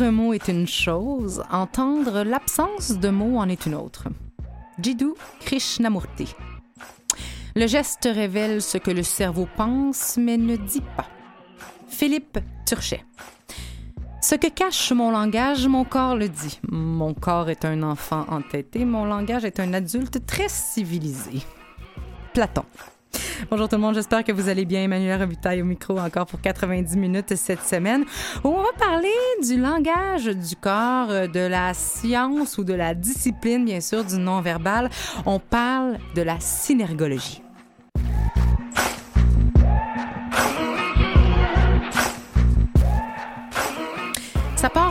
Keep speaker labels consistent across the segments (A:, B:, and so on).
A: Un mot est une chose, entendre l'absence de mots en est une autre. Jiddu Krishnamurti. Le geste révèle ce que le cerveau pense, mais ne dit pas. Philippe Turchet. Ce que cache mon langage, mon corps le dit. Mon corps est un enfant entêté, mon langage est un adulte très civilisé. Platon. Bonjour tout le monde, j'espère que vous allez bien. Emmanuel Robitaille au micro encore pour 90 minutes cette semaine où on va parler du langage du corps, euh, de la science ou de la discipline, bien sûr, du non-verbal. On parle de la synergologie.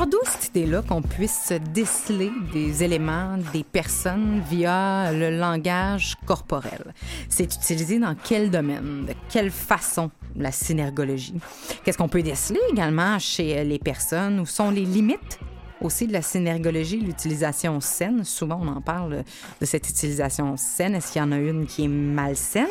A: D'où cette idée-là qu'on puisse déceler des éléments, des personnes via le langage corporel? C'est utilisé dans quel domaine? De quelle façon la synergologie? Qu'est-ce qu'on peut déceler également chez les personnes? Où sont les limites aussi de la synergologie, l'utilisation saine? Souvent, on en parle de cette utilisation saine. Est-ce qu'il y en a une qui est malsaine?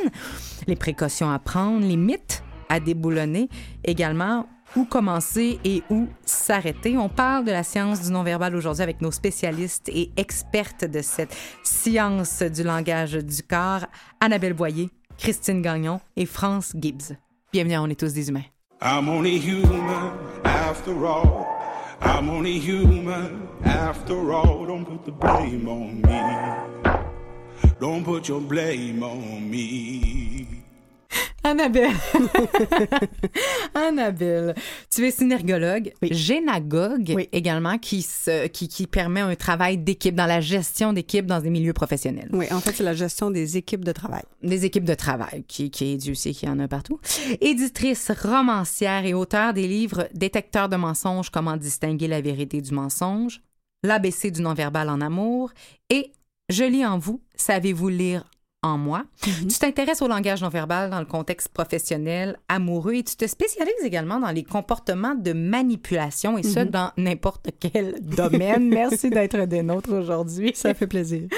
A: Les précautions à prendre, les mythes à déboulonner. Également, où commencer et où s'arrêter. On parle de la science du non-verbal aujourd'hui avec nos spécialistes et expertes de cette science du langage du corps, Annabelle Boyer, Christine Gagnon et France Gibbs. Bienvenue On est tous des humains.
B: I'm only human after all. I'm only human after all. Don't put the blame on me. Don't put your blame on me.
A: Annabelle. Annabelle, tu es synergologue, génagogue également, qui, se, qui, qui permet un travail d'équipe, dans la gestion d'équipe dans des milieux professionnels.
C: Oui, en fait, c'est la gestion des équipes de travail.
A: Des équipes de travail, qui, qui est Dieu sait qu'il y en a partout. Éditrice, romancière et auteur des livres Détecteur de mensonges, comment distinguer la vérité du mensonge, L'ABC du non-verbal en amour et Je lis en vous, savez-vous lire en moi. Tu t'intéresses au langage non verbal dans le contexte professionnel, amoureux et tu te spécialises également dans les comportements de manipulation et ce, dans n'importe quel domaine. Merci d'être des nôtres aujourd'hui.
C: Ça fait plaisir.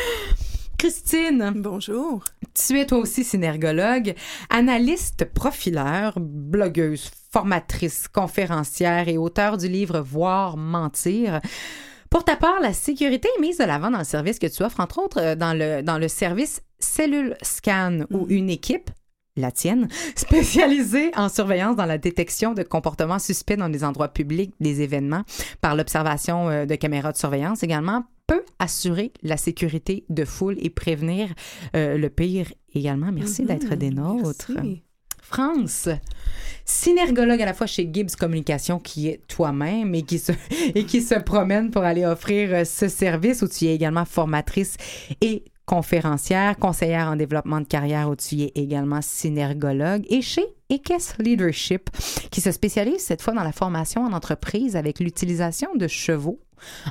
A: Christine,
C: Bonjour.
A: tu es toi aussi synergologue, analyste profileur, blogueuse, formatrice, conférencière et auteur du livre Voir mentir. Pour ta part, la sécurité est mise de l'avant dans le service que tu offres, entre autres euh, dans le, dans le service Cellule Scan où une équipe, la tienne, spécialisée en surveillance dans la détection de comportements suspects dans des endroits publics, des événements, par l'observation euh, de caméras de surveillance également, peut assurer la sécurité de foule et prévenir euh, le pire également. Merci d'être des nôtres.
C: Merci.
A: France, synergologue à la fois chez Gibbs Communication, qui est toi-même et qui se, et qui se promène pour aller offrir euh, ce service, où tu es également formatrice et conférencière, conseillère en développement de carrière, où tu es également synergologue, et chez Ekes Leadership, qui se spécialise cette fois dans la formation en entreprise avec l'utilisation de chevaux.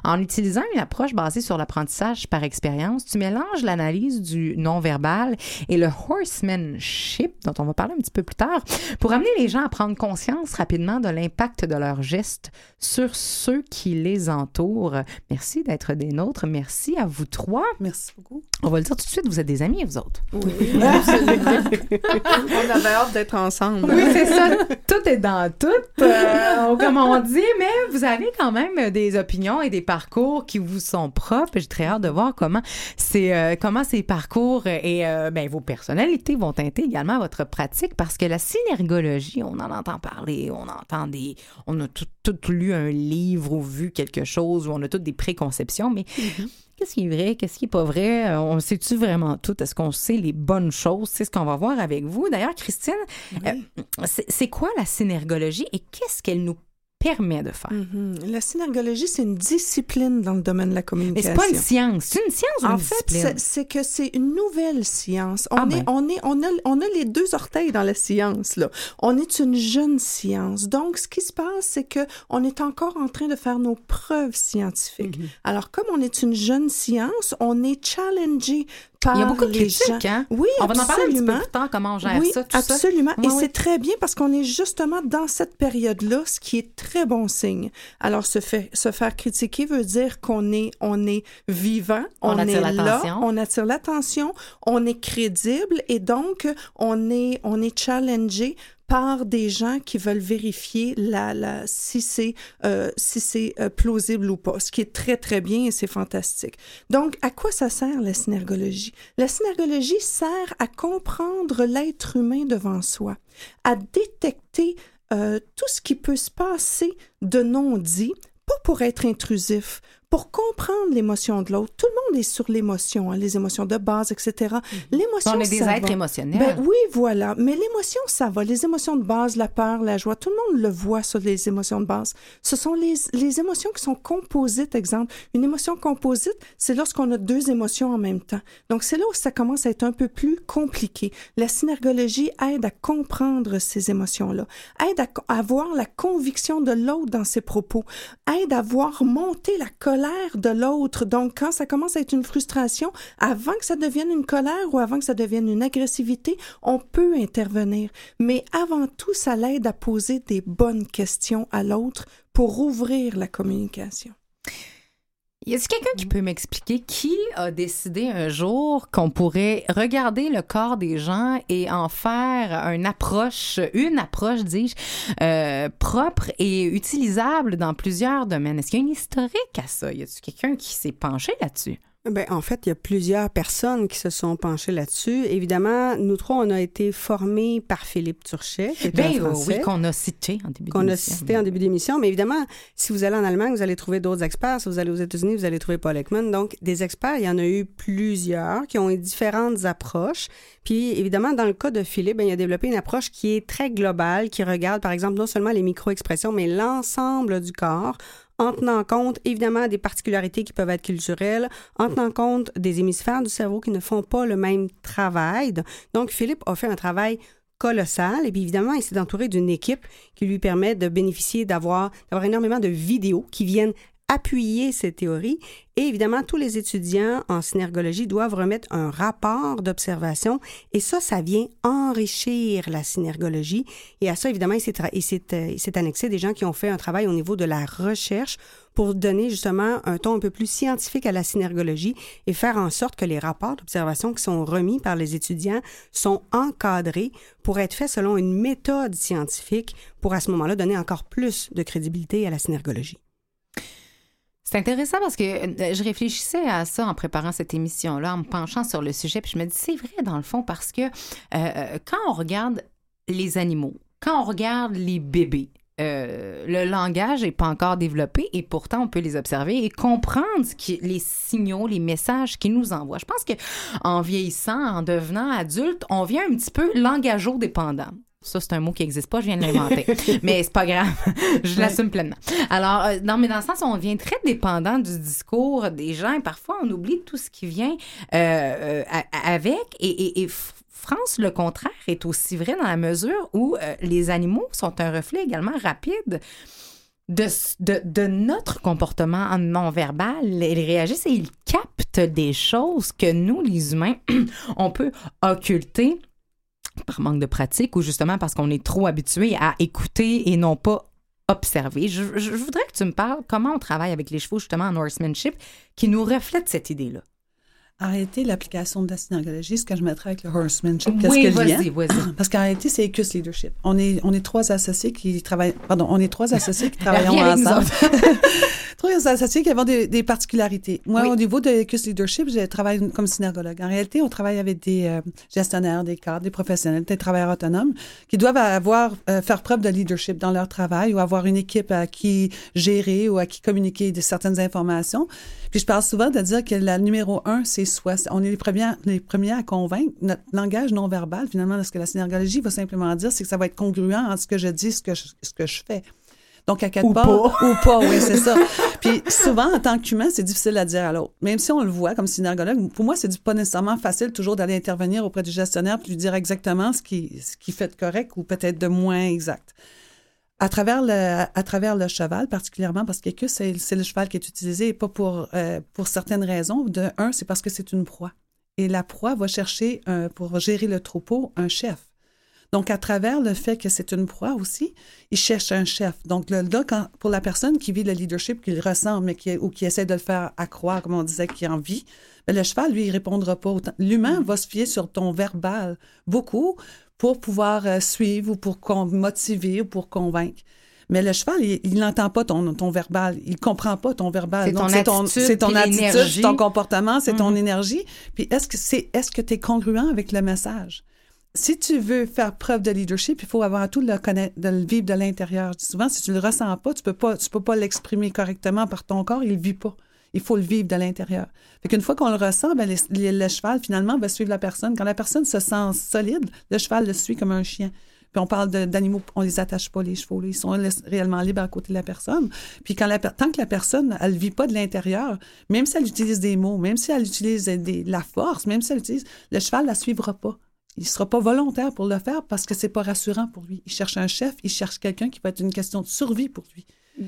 A: En utilisant une approche basée sur l'apprentissage par expérience, tu mélanges l'analyse du non-verbal et le horsemanship, dont on va parler un petit peu plus tard, pour amener les gens à prendre conscience rapidement de l'impact de leurs gestes sur ceux qui les entourent. Merci d'être des nôtres. Merci à vous trois.
C: Merci beaucoup.
A: On va le dire tout de suite, vous êtes des amis, vous autres.
C: Oui, absolument. On avait hâte d'être ensemble.
A: Oui, c'est ça. Tout est dans tout, euh, comme on dit, mais vous avez quand même des opinions et des parcours qui vous sont propres. J'ai très hâte de voir comment, c'est, euh, comment ces parcours et euh, ben, vos personnalités vont teinter également votre pratique parce que la synergologie, on en entend parler, on entend des. On a tout, tout lu un livre ou vu quelque chose où on a toutes des préconceptions, mais. Qu'est-ce qui est vrai? Qu'est-ce qui est pas vrai? Euh, On sait-tu vraiment tout? Est-ce qu'on sait les bonnes choses? C'est ce qu'on va voir avec vous. D'ailleurs, Christine, euh, c'est quoi la synergologie et qu'est-ce qu'elle nous permet de faire.
C: Mhm. La synergologie, c'est une discipline dans le domaine de la
A: Mais
C: communication.
A: c'est pas une science. C'est une science ou une
C: En fait, c'est- que c'est une nouvelle science. On,
A: Ah
C: est,
A: ben.
C: on, est, on, a, on a les deux orteils dans la science. Là. On est une jeune science. Donc, ce qui se passe, c'est que on est encore en train de faire nos preuves scientifiques.
A: Mhm.
C: Alors, comme on est une jeune science, on est challengé par
A: Il y a beaucoup de critiques, hein?
C: Oui,
A: On va en parler un petit peu plus tard, comment on gère
C: Oui,
A: ça, tout ça.
C: absolument.
A: Oui,
C: Et
A: oui.
C: c'est très bien parce qu'on est justement dans cette période-là, ce qui est très bon signe. Alors, se, fait, se faire critiquer veut dire qu'on est, on est vivant,
A: On
C: on, est là, on attire l'attention, on est crédible et donc on est, on est challengé par des gens qui veulent vérifier la, la, si c'est euh, si c'est euh, plausible ou pas, ce qui est très, très bien et c'est fantastique. Donc, à quoi ça sert la synergologie? La synergologie sert à comprendre l'être humain devant soi, à détecter euh, tout ce qui peut se passer de non-dit, pas pour être intrusif, pour comprendre l'émotion de l'autre. Tout le monde est sur l'émotion, hein, les émotions de base, etc. L'émotion,
A: Mhm. On est des
C: ça
A: êtres
C: va.
A: émotionnels.
C: Ben oui, voilà. Mais l'émotion, ça va. Les émotions de base, la peur, la joie, tout le monde le voit sur les émotions de base. Ce sont les, les émotions qui sont composites, exemple. Une émotion composite, c'est lorsqu'on a deux émotions en même temps. Donc, c'est là où ça commence à être un peu plus compliqué. La synergologie aide à comprendre ces émotions-là, aide à, co- à voir la conviction de l'autre dans ses propos, aide à voir monter la colère de l'autre. Donc, quand ça commence à être une frustration, avant que ça devienne une colère ou avant que ça devienne une agressivité, on peut intervenir. Mais avant tout, ça l'aide à poser des bonnes questions à l'autre pour ouvrir la communication.
A: Y a-t-il quelqu'un qui peut m'expliquer qui a décidé un jour qu'on pourrait regarder le corps des gens et en faire une approche, une approche, dis-je, euh, propre et utilisable dans plusieurs domaines? Est-ce qu'il y a une historique à ça? Y a-t-il quelqu'un qui s'est penché là-dessus?
D: Ben, en fait, il y a plusieurs personnes qui se sont penchées là-dessus. Évidemment, nous trois, on a été formés par Philippe Turchet, qui est
A: Ben
D: un
A: euh,
D: Français.
A: oui, qu'on a cité en début
D: qu'on a
A: d'émission.
D: cité en début d'émission. Mais évidemment, si vous allez en Allemagne, vous allez trouver d'autres experts. Si vous allez aux États-Unis, vous allez trouver Paul Ekman. Donc, des experts, il y en a eu plusieurs qui ont eu différentes approches. Puis, évidemment, dans le cas de Philippe, ben, il a développé une approche qui est très globale, qui regarde, par exemple, non seulement les micro-expressions, mais l'ensemble du corps en tenant compte évidemment des particularités qui peuvent être culturelles, en tenant compte des hémisphères du cerveau qui ne font pas le même travail. Donc, Philippe a fait un travail colossal. Et puis évidemment, il s'est entouré d'une équipe qui lui permet de bénéficier d'avoir d'avoir énormément de vidéos qui viennent appuyer ces théories. Et évidemment, tous les étudiants en synergologie doivent remettre un rapport d'observation. Et ça, ça vient enrichir la synergologie. Et à ça, évidemment, il s'est, il euh, il s'est annexé des gens qui ont fait un travail au niveau de la recherche pour donner justement un ton un peu plus scientifique à la synergologie et faire en sorte que les rapports d'observation qui sont remis par les étudiants sont encadrés pour être faits selon une méthode scientifique pour à ce moment-là donner encore plus de crédibilité à la synergologie.
A: C'est intéressant parce que euh, je réfléchissais à ça en préparant cette émission-là, en me penchant sur le sujet, puis je me dis, c'est vrai dans le fond, parce que euh, quand on regarde les animaux, quand on regarde les bébés, euh, le langage n'est pas encore développé et pourtant on peut les observer et comprendre les signaux, les messages qu'ils nous envoient. Je pense que en vieillissant, en devenant adulte, on vient un petit peu langageau-dépendant. Ça, c'est un mot qui n'existe pas, je viens de l'inventer. mais c'est pas grave, je l'assume pleinement. Alors, euh, non, mais dans le sens on devient très dépendant du discours des gens et parfois on oublie tout ce qui vient euh, euh, avec. Et, et- et F- France, le contraire, est aussi vrai dans la mesure où euh, les animaux sont un reflet également rapide de, de notre comportement non-verbal. Ils réagissent et ils captent des choses que nous, les humains, on peut occulter par manque de pratique ou justement parce qu'on est trop habitué à écouter et non pas observer. Je, voudrais que tu me parles comment on travaille avec les chevaux justement en horsemanship qui nous reflète cette idée-là.
E: En réalité, l'application de la synergologie, ce que je mettrais avec le horsemanship, qu'est-ce
A: Oui, vas-y, vas-y.
E: Parce qu'en réalité, c'est ECUS Leadership. On est, on est trois associés qui travaillent, pardon, on est trois associés qui
A: nous
E: ensemble. trois associés qui avons des, des particularités. Moi,
A: Oui.
E: au niveau de ECUS Leadership, je travaille comme synergologue. En réalité, on travaille avec des euh, gestionnaires, des cadres, des professionnels, des travailleurs autonomes qui doivent avoir, euh, faire preuve de leadership dans leur travail ou avoir une équipe à qui gérer ou à qui communiquer de certaines informations. Puis je parle souvent de dire que la numéro un, c'est soi. On est les premiers, les premiers à convaincre. Notre langage non verbal, finalement, ce que la synergologie va simplement dire, c'est que ça va être congruent entre ce que je dis et ce que je, ce que je fais. Donc, à quelque
C: Ou pas.
E: Ou pas, oui, c'est ça. Puis souvent, en tant qu'humain, c'est difficile à dire à l'autre. Même si on le voit comme synergologue, pour moi, c'est pas nécessairement facile toujours d'aller intervenir auprès du gestionnaire puis lui dire exactement ce qui, ce qui fait de correct ou peut-être de moins exact. À travers le, à travers le cheval, particulièrement, parce que c'est le cheval qui est utilisé, et pas pour, euh, pour certaines raisons. De un, c'est parce que c'est une proie. Et la proie va chercher, pour gérer le troupeau, un chef. Donc, à travers le fait que c'est une proie aussi, il cherche un chef. Donc, le, là, pour la personne qui vit le leadership, qui le ressent, mais qui, ou qui essaie de le faire accroire, comme on disait, qui en vit, ben, le cheval, lui, il répondra pas autant. L'humain va se fier sur ton verbal beaucoup pour pouvoir euh, suivre ou pour motiver ou pour convaincre. Mais le cheval, il- n'entend pas ton, ton verbal. Il comprend pas ton verbal.
A: C'est ton attitude
E: c'est ton attitude, comportement, c'est ton
A: Mhm.
E: énergie. Puis est-ce que c'est, est-ce que tu es congruent avec le message? Si tu veux faire preuve de leadership, il faut avant tout le connaître, de le vivre de l'intérieur. Souvent, si tu le ressens pas, tu peux pas, tu peux pas l'exprimer correctement par ton corps, il vit pas. Il faut le vivre de l'intérieur. Fait qu'une fois qu'on le ressent, les- le cheval, finalement, va suivre la personne. Quand la personne se sent solide, le cheval le suit comme un chien. Puis on parle d'animaux, on les attache pas, les chevaux. Ils sont réellement libres à côté de la personne. Puis quand la, tant que la personne, elle vit pas de l'intérieur, même si elle utilise des mots, même si elle utilise la force, même si elle utilise, le cheval la suivra pas. Il sera pas volontaire pour le faire parce que c'est pas rassurant pour lui. Il cherche un chef, il cherche quelqu'un qui va être une question de survie pour lui.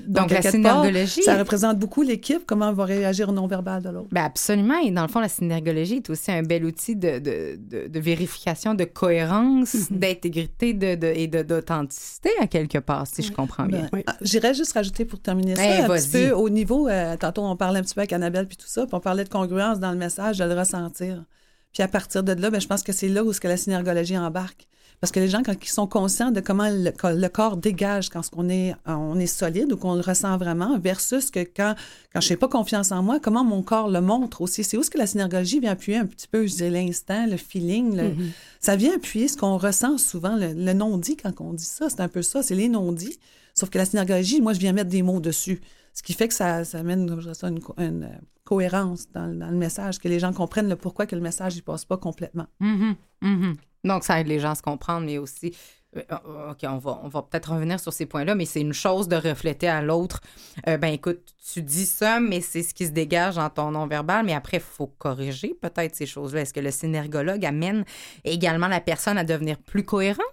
A: Donc, la
E: part,
A: synergologie.
E: Ça représente beaucoup l'équipe, comment elle va réagir au non-verbal de l'autre.
A: Ben absolument. Et dans le fond, la synergologie est aussi un bel outil de, de, de, de vérification de cohérence,
E: Mhm.
A: d'intégrité de, de, et de- d'authenticité, à quelque part, si je comprends bien.
E: Ben, ah, J'irais juste rajouter pour terminer ça,
A: Eh,
E: un petit peu au niveau, euh, tantôt on parlait un petit peu avec Annabelle puis tout ça, puis on parlait de congruence dans le message, de le ressentir. Puis à partir de là, ben, je pense que c'est là où ce que la synergologie embarque. Parce que les gens, quand ils sont conscients de comment le, corps dégage quand on est, on est solide ou qu'on le ressent vraiment, versus que quand, quand je n'ai pas confiance en moi, comment mon corps le montre aussi. C'est où ce que la synergologie vient appuyer un petit peu, je dirais, l'instant, le feeling. le- Ça vient appuyer ce qu'on ressent souvent, le, le non-dit quand on dit ça. C'est un peu ça, c'est les non-dits. Sauf que la synergologie, moi, je viens mettre des mots dessus. Ce qui fait que ça, ça amène je dirais ça, une, euh, cohérence dans, le- dans le message, que les gens comprennent le pourquoi que le message ne passe pas complètement.
A: Mhm, mhm. Donc, ça aide les gens à se comprendre, mais aussi. euh, OK, on va, on va peut-être revenir sur ces points-là, mais c'est une chose de refléter à l'autre. euh, ben écoute, tu dis ça, mais c'est ce qui se dégage dans ton non-verbal, mais après, il faut corriger peut-être ces choses-là. Est-ce que le synergologue amène également la personne à devenir plus cohérente?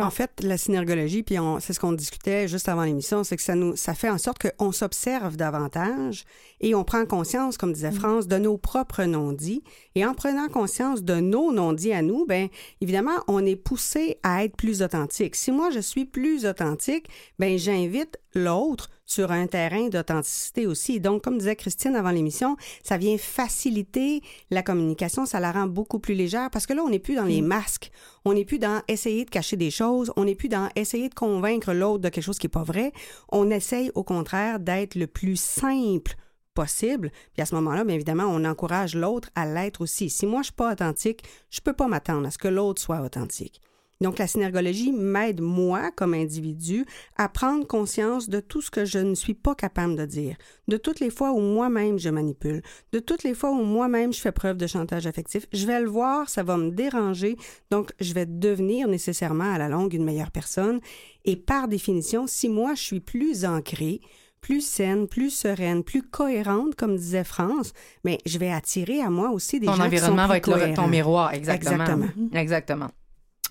D: En fait, la synergologie, puis c'est ce qu'on discutait juste avant l'émission, c'est que ça nous, ça fait en sorte qu'on s'observe davantage et on prend conscience, comme disait France, de nos propres non-dits. Et en prenant conscience de nos non-dits à nous, ben évidemment, on est poussé à être plus authentique. Si moi je suis plus authentique, ben j'invite l'autre sur un terrain d'authenticité aussi. Donc, comme disait Christine avant l'émission, ça vient faciliter la communication, ça la rend beaucoup plus légère parce que là, on n'est plus dans les masques, on n'est plus dans essayer de cacher des choses, on n'est plus dans essayer de convaincre l'autre de quelque chose qui n'est pas vrai. On essaye au contraire d'être le plus simple possible. Puis à ce moment-là, bien évidemment, on encourage l'autre à l'être aussi. Si moi, je suis pas authentique, je peux pas m'attendre à ce que l'autre soit authentique. Donc, la synergologie m'aide, moi, comme individu, à prendre conscience de tout ce que je ne suis pas capable de dire, de toutes les fois où moi-même je manipule, de toutes les fois où moi-même je fais preuve de chantage affectif. Je vais le voir, ça va me déranger, donc je vais devenir nécessairement à la longue une meilleure personne. Et par définition, si moi je suis plus ancrée, plus saine, plus sereine, plus cohérente, comme disait France, mais je vais attirer à moi aussi des
A: ton
D: gens qui sont
A: environnement
D: plus
A: va être ton miroir, exactement.
D: Exactement.
A: Exactement.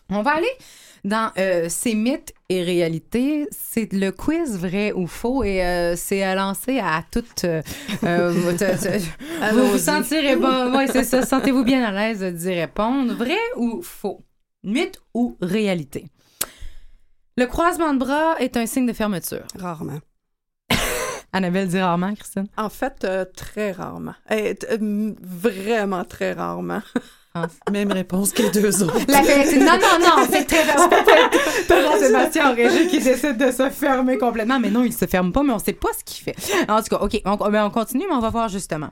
A: On va aller dans euh, ces mythes et réalités. C'est le quiz vrai ou faux et euh, c'est à lancer à toutes. euh, euh, vous, vous vous sentirez pas. Ouais, c'est ça. Sentez-vous bien à l'aise d'y répondre. Vrai ou faux? Mythe ou réalité? Le croisement de bras est un signe de fermeture.
D: Rarement.
A: Annabelle dit rarement, Christine.
C: En fait, très rarement. Eh, vraiment très rarement.
E: Même réponse que les deux autres.
A: La. Non, non, non, c'est très T'as Sébastien en régie qui décide de se fermer complètement. Mais non, il se ferme pas, mais on sait pas ce qu'il fait. En tout cas, OK, on, on continue, mais on va voir justement.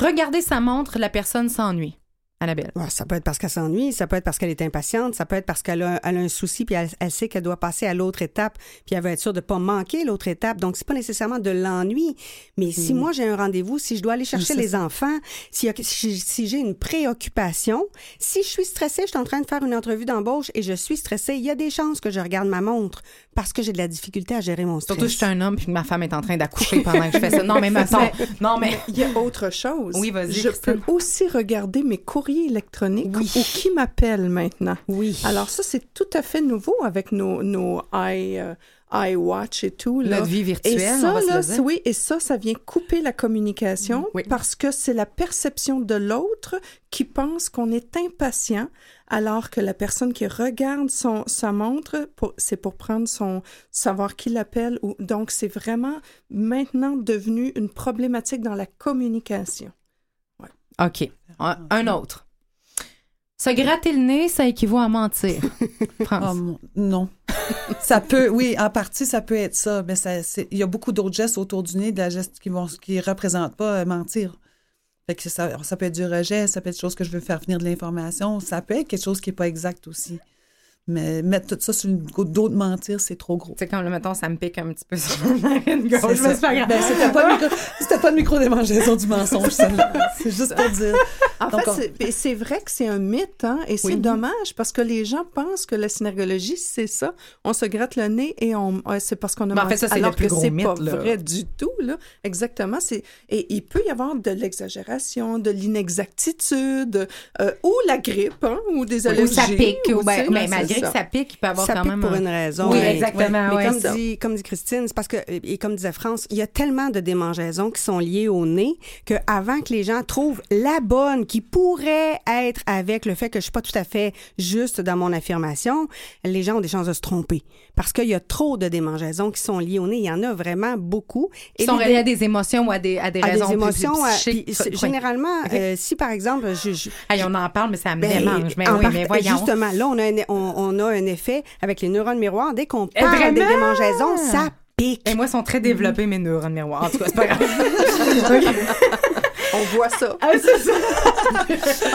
A: Regarder sa montre, la personne s'ennuie. Annabelle.
D: Ouais, ça peut être parce qu'elle s'ennuie, ça peut être parce qu'elle est impatiente, ça peut être parce qu'elle a, un souci puis elle, elle sait qu'elle doit passer à l'autre étape puis elle veut être sûre de pas manquer l'autre étape. Donc c'est pas nécessairement de l'ennui, mais si moi j'ai un rendez-vous, si je dois aller chercher les enfants, si, si j'ai une préoccupation, si je suis stressée, je suis en train de faire une entrevue d'embauche et je suis stressée, il y a des chances que je regarde ma montre parce que j'ai de la difficulté à gérer mon stress.
A: Surtout, je suis un homme puis que ma femme est en train d'accoucher pendant que je fais ça. Non, mais mettons. Non, mais.
C: Il y a autre chose.
A: Oui, vas-y,
C: Je
A: Christine.
C: peux aussi regarder mes courriers électroniques
A: Oui.
C: ou qui m'appelle maintenant.
D: Oui.
C: Alors ça, c'est tout à fait nouveau avec nos, nos i, euh, iWatch et tout. Là.
A: Notre vie virtuelle,
C: et
A: on
C: ça,
A: va
C: là.
A: Mm,
C: oui, et ça, ça vient couper la communication
A: Oui.
C: parce que c'est la perception de l'autre qui pense qu'on est impatient, alors que la personne qui regarde son, sa montre, c'est pour prendre son savoir qui l'appelle. Ou, donc, c'est vraiment maintenant devenu une problématique dans la communication.
A: OK. Un, un autre. Se gratter le nez, ça équivaut à mentir. France.
E: Ah, non. ça peut, oui, en partie, ça peut être ça, mais ça, c'est- il y a beaucoup d'autres gestes autour du nez, de la geste qui vont, qui représentent pas euh, mentir. Fait que ça, ça peut être du rejet, ça peut être quelque chose que je veux faire venir de l'information, ça peut être quelque chose qui est pas exact aussi. Mais mettre tout ça sur le dos de mentir, c'est trop gros.
A: C'est comme, le mettons, ça me pique un petit peu sur gauche,
E: C'est
A: mais
E: ça.
A: c'est pas grave.
E: Ben, c'était pas le micro, le micro démangeaison du mensonge, celle-là. C'est juste pour dire.
C: En
E: Donc,
C: fait,
E: on-
C: c'est- vrai que c'est un mythe, hein, et c'est
A: Oui.
C: dommage parce que les gens pensent que la synergologie, c'est ça. On se gratte le nez et on, ouais, c'est parce qu'on a
A: Ben, en fait,
C: menti.
A: ça, c'est le
C: Alors
A: plus
C: que c'est pas
A: là.
C: vrai du tout, là. Exactement. C'est, et il peut y avoir de l'exagération, de l'inexactitude, euh, ou la grippe, hein, ou des
A: Ou
C: allergies.
A: ça pique.
C: ou,
A: Ou ben, malgré
C: ça.
A: que ça pique, il peut avoir
D: ça
A: quand
D: pique
A: même.
D: pour
A: un-
D: une raison.
A: Oui,
D: mais-
A: exactement.
D: Mais
A: ouais.
D: comme, dit, comme dit Christine, c'est parce que, et comme disait France, il y a tellement de démangeaisons qui sont liées au nez que avant que les gens trouvent la bonne qui pourrait être avec le fait que je suis pas tout à fait juste dans mon affirmation, les gens ont des chances de se tromper. Parce qu'il y a trop de démangeaisons qui sont liées au nez. Il y en a vraiment beaucoup.
A: Ils sont reliés à des émotions ou à des, à des
D: à
A: raisons
D: des émotions.
A: plus
D: à-
A: psychiques.
D: puis c'est-
A: Oui.
D: généralement, euh, si par exemple, je, je-
A: Hey, on en parle, mais ça me
D: ben,
A: démange. Mais
D: en
A: oui, mais voyons.
D: Justement, là, on a, un, on, on a un effet avec les neurones miroirs. Dès qu'on
A: Eh,
D: parle des démangeaisons, ça pique.
A: Et moi, ils sont très développés, mes neurones miroirs. En tout cas, c'est pas grave.
C: On voit ça.
A: Ah, c'est ça.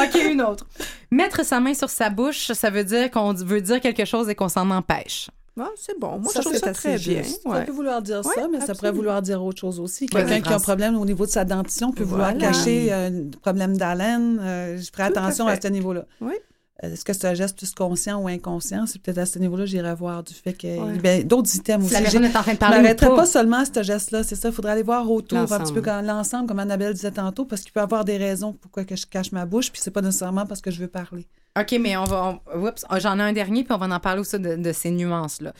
A: OK, une autre. Mettre sa main sur sa bouche, ça veut dire qu'on veut dire quelque chose et qu'on s'en empêche.
C: Ah, c'est bon. Moi,
D: Ça,
C: je trouve
D: c'est
C: ça très bien.
E: Ça peut vouloir dire
C: Ouais,
E: ça, mais ça pourrait vouloir dire autre chose aussi. Quelqu'un qui a un problème au niveau de sa dentition peut vouloir cacher un problème d'haleine. Euh, je ferai
C: Tout
E: attention à, ce niveau-là.
C: Oui.
E: Euh, Est-ce que c'est un geste plus conscient ou inconscient? C'est peut-être à ce niveau-là j'irai voir du fait que.
C: Ouais.
E: ben, d'autres items
A: Si
E: aussi.
A: la personne
E: J'ai-
A: est en train de
E: Je
A: parler ou
E: m'arrêterai
A: pas.
E: seulement à ce geste-là, c'est ça. Il faudrait aller voir autour un petit peu l'ensemble, comme Annabelle disait tantôt, parce qu'il peut y avoir des raisons pourquoi que je cache ma bouche, puis c'est pas nécessairement parce que je veux parler.
A: OK, mais on va. j'en ai un dernier, puis on va en parler aussi de, de ces nuances-là.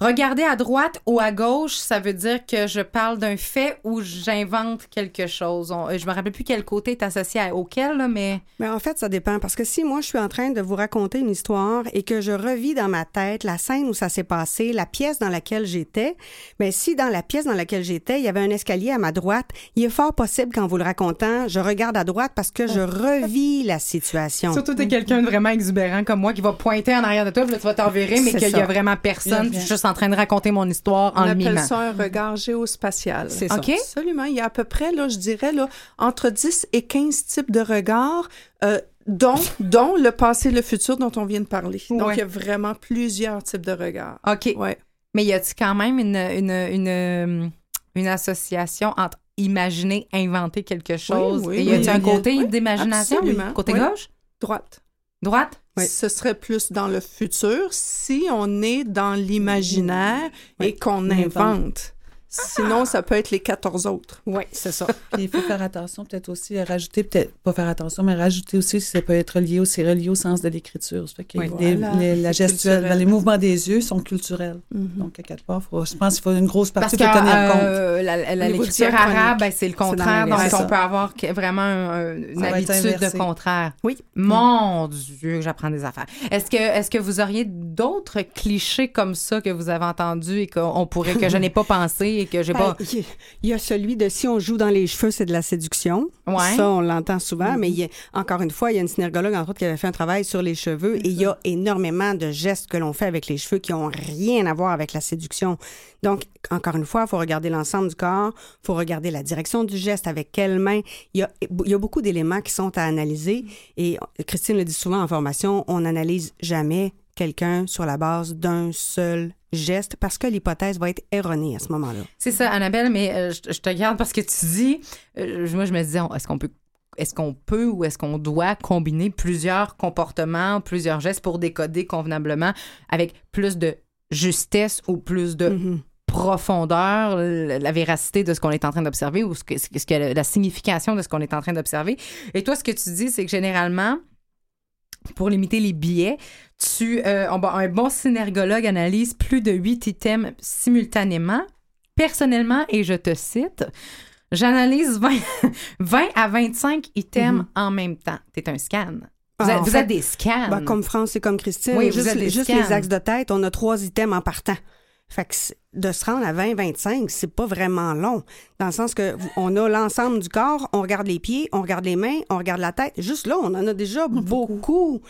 A: Regarder à droite ou à gauche, ça veut dire que je parle d'un fait ou j'invente quelque chose. On- je me rappelle plus quel côté est associé à auquel, là, mais.
D: Mais en fait, ça dépend. Parce que si moi, je suis en train de vous raconter une histoire et que je revis dans ma tête la scène où ça s'est passé, la pièce dans laquelle j'étais, mais si dans la pièce dans laquelle j'étais, il y avait un escalier à ma droite, il est fort possible qu'en vous le racontant, je regarde à droite parce que je revis la situation.
A: Surtout, t'es quelqu'un de vraiment exubérant comme moi qui va pointer en arrière de toi, puis là, tu vas t'en virer, mais qu'il y a vraiment personne,
E: Il
A: suis en train de raconter mon histoire
C: On
A: en le
C: appelle
A: mimant.
C: ça un regard géospatial.
D: C'est ça.
C: Absolument. Il y a à peu près, là, je dirais, là, entre 10 et 15 types de regards, euh, dont, dont le passé et le futur dont on vient de parler. Donc, il y a vraiment plusieurs types de regards.
A: OK.
C: Ouais.
A: Mais y a-t-il quand même une, une, une, une association entre imaginer, inventer quelque chose?
C: oui,
A: et y a-t-il
E: oui,
A: un côté
C: oui,
A: d'imagination?
C: absolument.
A: Côté
C: Oui.
A: gauche?
C: Droite.
A: Droite?
C: Ce serait plus dans le futur si on est dans l'imaginaire et qu'on
E: On invente.
C: Sinon, ça peut être les 14 autres.
D: Oui, c'est ça.
E: Puis il faut faire attention, peut-être aussi, à rajouter, peut-être pas faire attention, mais rajouter aussi si ça peut être lié, aussi relié au sens de l'écriture. Ça fait que
D: Oui,
E: les-
C: voilà.
E: les- la gestuelle,
C: culturel.
E: les mouvements des yeux sont culturels.
C: Mhm.
E: Donc, à quelque part, faut- je pense qu'il faut une grosse
A: Parce
E: partie
A: que
E: pour tenir compte.
A: euh, la- la- l'écriture arabe, ben, c'est le contraire. Donc, on peut avoir vraiment un- un- une
E: Ça
A: habitude de contraire.
D: Oui.
A: Mon Dieu, j'apprends des affaires. Est-ce que, est-ce que vous auriez d'autres clichés comme ça que vous avez entendus et qu'on pourrait, que je n'ai pas pensé et que j'ai
D: Ben,
A: pas.
D: Il y a- il y a celui de si on joue dans les cheveux, c'est de la séduction.
A: Ouais.
D: Ça, on l'entend souvent, mais il y a- encore une fois, il y a une synergologue, entre autres, qui avait fait un travail sur les cheveux et il y a énormément de gestes que l'on fait avec les cheveux qui ont rien à voir avec la séduction. Donc, encore une fois, il faut regarder l'ensemble du corps, il faut regarder la direction du geste, avec quelle main. Il y a, il y a beaucoup d'éléments qui sont à analyser et Christine le dit souvent en formation, on n'analyse jamais quelqu'un sur la base d'un seul geste parce que l'hypothèse va être erronée à ce moment-là.
A: C'est ça, Annabelle, mais euh, je, je te garde parce que tu dis. euh, moi, je me disais, est-ce qu'on peut. Est-ce qu'on peut ou est-ce qu'on doit combiner plusieurs comportements, plusieurs gestes pour décoder convenablement avec plus de justesse ou plus de
D: Mhm.
A: profondeur, la la véracité de ce qu'on est en train d'observer ou ce que, ce que- la signification de ce qu'on est en train d'observer? Et toi, ce que tu dis, c'est que généralement, pour limiter les biais, tu, euh, un bon- synergologue analyse plus de huit items simultanément. Personnellement, et je te cite, j'analyse 20, 20 à 25 items en même temps. T'es un scan. Vous,
D: Ah,
A: êtes,
D: en
A: vous
D: fait,
A: êtes des scans.
D: Ben, comme France et comme Christine,
A: Oui, vous
D: juste,
A: êtes des
D: juste
A: scans.
D: les axes de tête, on a trois items en partant. Fait que de se rendre à 20-25, c'est pas vraiment long. Dans le sens que on a l'ensemble du corps, on regarde les pieds, on regarde les mains, on regarde la tête. Juste là, on en a déjà beaucoup.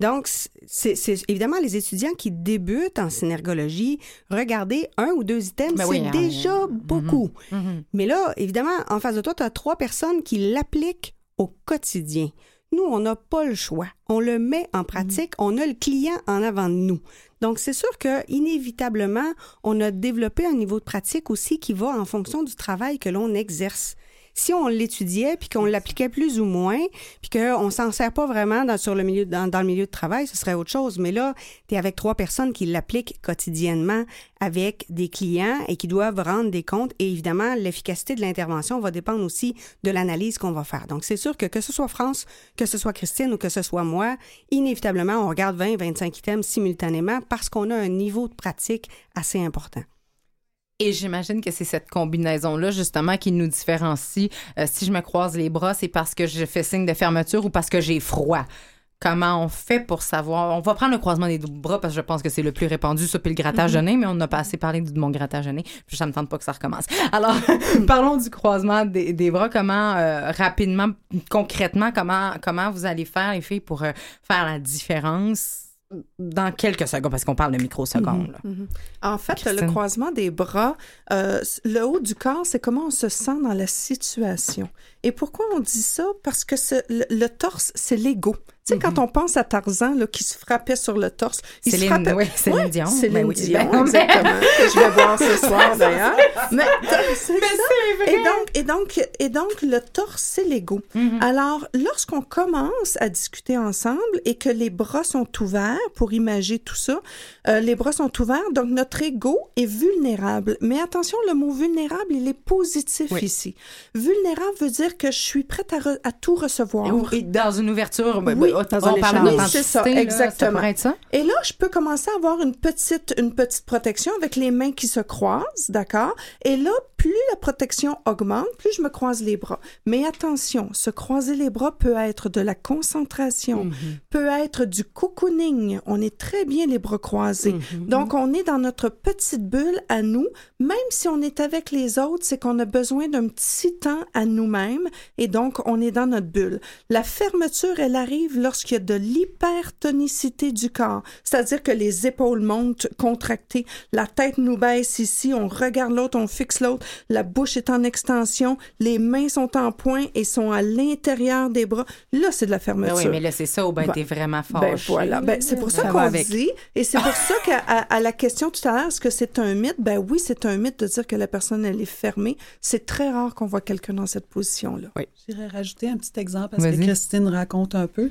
D: Donc, c'est évidemment les étudiants qui débutent en synergologie, regarder un ou deux items,
A: Ben
D: c'est
A: oui, hein,
D: déjà beaucoup.
A: Mhm.
D: Mais là, évidemment, en face de toi, tu as trois personnes qui l'appliquent au quotidien. Nous, on n'a pas le choix. On le met en pratique. On a le client en avant de nous. Donc, c'est sûr que inévitablement, on a développé un niveau de pratique aussi qui va en fonction du travail que l'on exerce. Si on l'étudiait puis qu'on l'appliquait plus ou moins, puis qu'on s'en sert pas vraiment dans, le milieu, dans, dans le milieu de travail, ce serait autre chose. Mais là, tu es avec trois personnes qui l'appliquent quotidiennement avec des clients et qui doivent rendre des comptes. Et évidemment, l'efficacité de l'intervention va dépendre aussi de l'analyse qu'on va faire. Donc, c'est sûr que que ce soit France, que ce soit Christine ou que ce soit moi, inévitablement, on regarde 20, 25 items simultanément parce qu'on a un niveau de pratique assez important.
A: Et j'imagine que c'est cette combinaison-là, justement, qui nous différencie. Euh, si je me croise les bras, c'est parce que je fais signe de fermeture ou parce que j'ai froid. Comment on fait pour savoir? On va prendre le croisement des bras parce que je pense que c'est le plus répandu, ça, puis le grattage de nez, mais on n'a pas assez parlé de mon grattage de nez, ça me tente pas que ça recommence. Alors, parlons du croisement des, des bras. Comment, euh, rapidement, concrètement, comment, comment vous allez faire, les filles, pour euh, faire la différence? Dans quelques secondes, parce qu'on parle de microsecondes. là.
C: En fait,
A: Christine.
C: le croisement des bras, euh, le haut du corps, c'est comment on se sent dans la situation. Et pourquoi on dit ça? Parce que ce- le, le torse, c'est l'ego. Tu sais, quand on pense à Tarzan, là, qui se frappait sur le torse, il se
A: Céline-
C: frappait...
A: oui, Céline
C: Ouais,
A: Dion.
C: Céline
A: Ben oui,
C: Dion,
A: ben,
C: exactement, que je vais voir ce soir, d'ailleurs. Mais, c'est
A: vrai.
C: Et donc, et donc, et donc, le torse, c'est l'ego.
A: Mm-hmm.
C: Alors, lorsqu'on commence à discuter ensemble et que les bras sont ouverts pour imager tout ça, euh, les bras sont ouverts, donc notre ego est vulnérable. Mais attention, le mot vulnérable, il est positif
A: Oui.
C: ici. Vulnérable veut dire que je suis prête à tout recevoir.
A: Et dans une ouverture, ben,
C: Oui,
D: échange.
C: Oui, c'est ça,
A: là,
C: exactement.
A: Ça pourrait être ça?
C: Et là, je peux commencer à avoir une petite, une petite protection avec les mains qui se croisent, d'accord? Et là, plus la protection augmente, plus je me croise les bras. Mais attention, se croiser les bras peut être de la concentration, peut être du cocooning. On est très bien les bras croisés. Donc, on est dans notre petite bulle à nous. Même si on est avec les autres, c'est qu'on a besoin d'un petit temps à nous-mêmes et donc on est dans notre bulle. La fermeture, elle arrive lorsqu'il y a de l'hypertonicité du corps, c'est-à-dire que les épaules montent contractées, la tête nous baisse ici, on regarde l'autre, on fixe l'autre, la bouche est en extension, les mains sont en point et sont à l'intérieur des bras. Là, c'est de la
A: Ben
C: fermeture.
A: oui, mais là, c'est ça, ou ben,
C: Ben,
A: t'es vraiment fort.
C: Ben voilà, ben, c'est pour ça,
A: Ça
C: qu'on dit, et c'est pour ça qu'à à, à la question tout à l'heure, est-ce que c'est un mythe? Ben oui, c'est un mythe de dire que la personne, elle est fermée. C'est très rare qu'on voit quelqu'un dans cette position-là.
E: J'irais rajouter un petit exemple parce
A: Vas-y.
E: que Christine raconte un peu.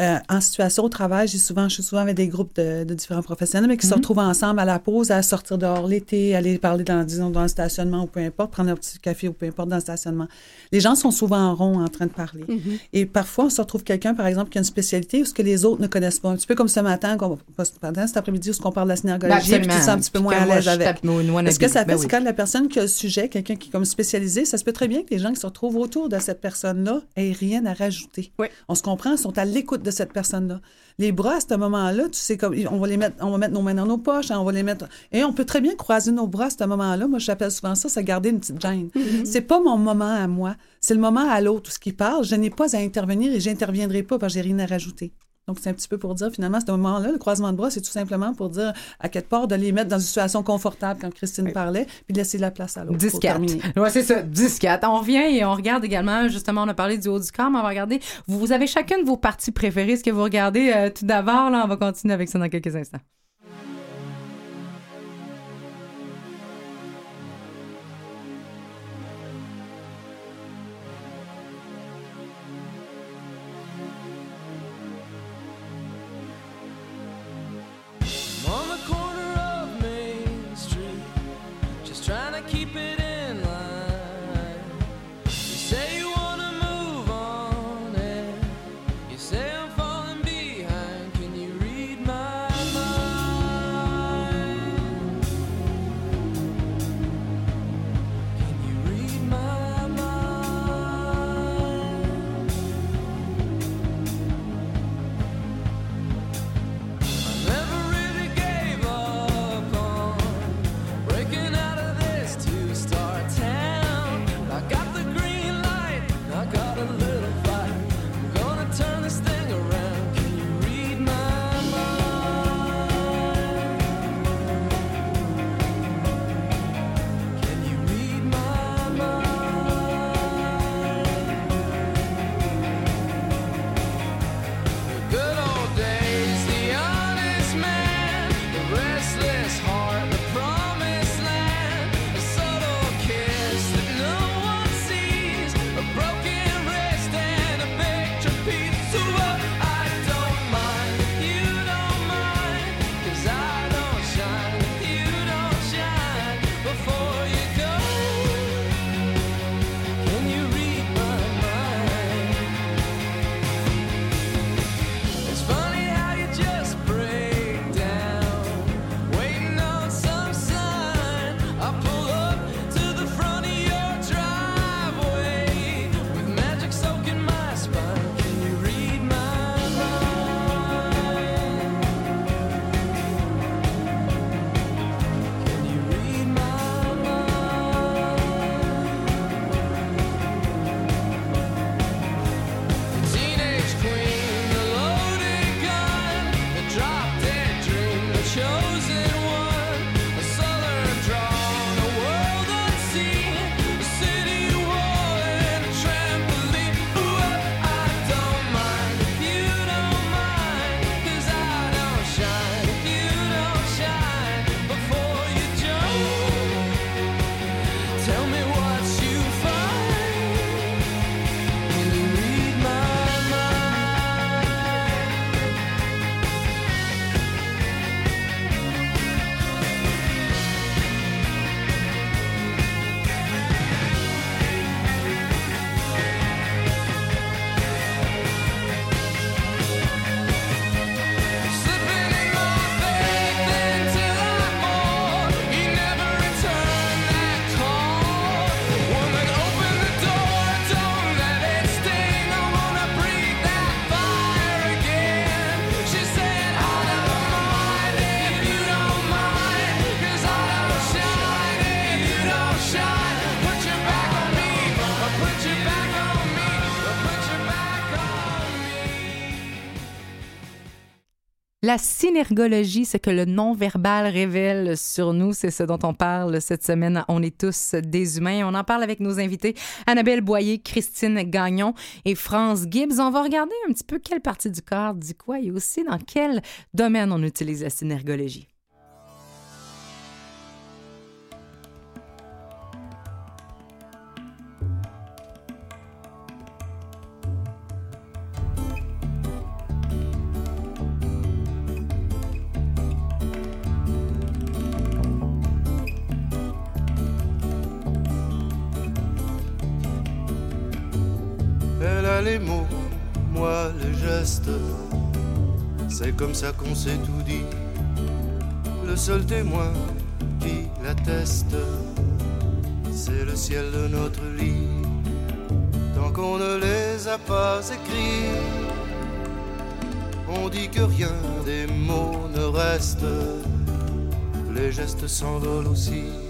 E: Euh, en situation au travail, j'ai souvent, je suis souvent avec des groupes de, de différents professionnels, mais qui se retrouvent ensemble à la pause, à sortir dehors l'été, aller parler dans, disons, dans le stationnement ou peu importe, prendre un petit café ou peu importe dans le stationnement. Les gens sont souvent en rond en train de parler. Et parfois, on se retrouve quelqu'un, par exemple, qui a une spécialité ou ce que les autres ne connaissent pas. Un petit peu comme ce matin, qu'on- matin, cet après-midi, où on parle de la
A: Ben,
E: synergologie, puis
A: absolument.
E: tu sens un petit peu moins à l'aise avec.
A: tape mon wannabe.
E: Ce que ça fait,
A: Ben oui.
E: quand la personne qui a le sujet, quelqu'un qui est comme spécialisé, ça se peut très bien que les gens qui se retrouvent autour de cette personne-là aient rien à rajouter.
A: Oui.
E: On se comprend, ils sont à l'écoute de cette personne-là. Les bras, à ce moment-là, tu sais, comme, on va les mettre, on va mettre nos mains dans nos poches, hein, on va les mettre, et on peut très bien croiser nos bras à ce moment-là. Moi, j'appelle souvent ça, c'est garder une petite gêne.
C: Mm-hmm.
E: C'est pas mon moment à moi. C'est le moment à l'autre, ce qui parle. Je n'ai pas à intervenir et j'interviendrai pas parce que j'ai rien à rajouter. Donc, c'est un petit peu pour dire, finalement, à ce moment-là, le croisement de bras, c'est tout simplement pour dire, à quelque part, de les mettre dans une situation confortable, quand Christine parlait, puis de laisser la place à l'autre. pour
F: 10-4.
E: terminer.
F: Ouais, c'est ça, 10-4. On revient et on regarde également, justement, on a parlé du haut du corps, mais on va regarder. Vous, vous avez chacune vos parties préférées. Ce que vous regardez euh, tout d'abord, là, on va continuer avec ça dans quelques instants. La synergologie, ce que le non-verbal révèle sur nous, c'est ce dont on parle cette semaine. On est tous des humains. On en parle avec nos invités Annabelle Boyer, Christine Gagnon et France Gibbs. On va regarder un petit peu quelle partie du corps dit quoi et aussi dans quel domaine on utilise la synergologie.
G: Les mots, moi les gestes. C'est comme ça qu'on s'est tout dit. Le seul témoin qui l'atteste, c'est le ciel de notre lit. Tant qu'on ne les a pas écrits, On dit que rien des mots ne reste, les gestes s'envolent aussi.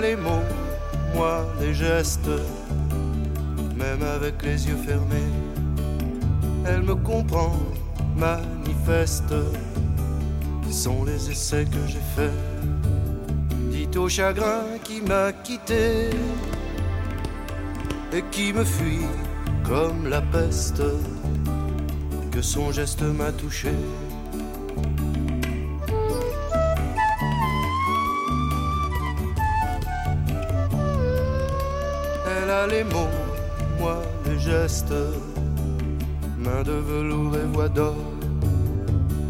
G: Les mots, moi les gestes, même avec les yeux fermés. Elle me comprend, manifeste, qui sont les essais que j'ai faits. Dit au chagrin qui m'a quitté et qui me fuit comme la peste, que son geste m'a touché. Les mots, moi les gestes, main de velours et voix d'or.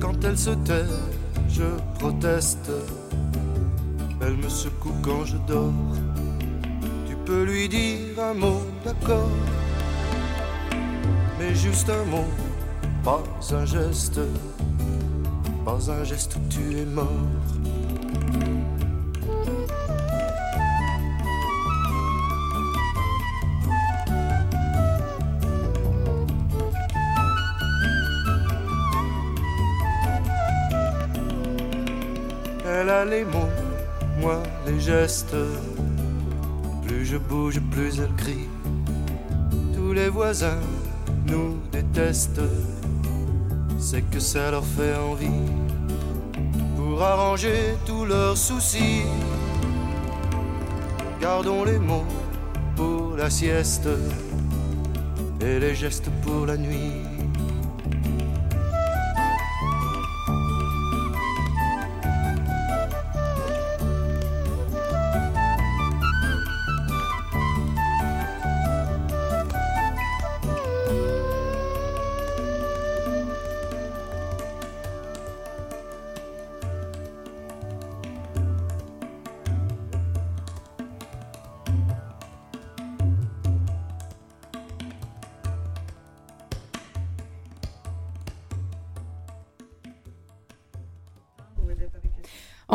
G: Quand elle se tait, je proteste. Elle me secoue quand je dors. Tu peux lui dire un mot, d'accord. Mais juste un mot, pas un geste. Pas un geste, tu es mort. Plus je bouge, plus elle crie. Tous les voisins nous détestent. C'est que ça leur fait envie. Pour arranger tous leurs soucis. Gardons les mots pour la sieste. Et les gestes pour la nuit.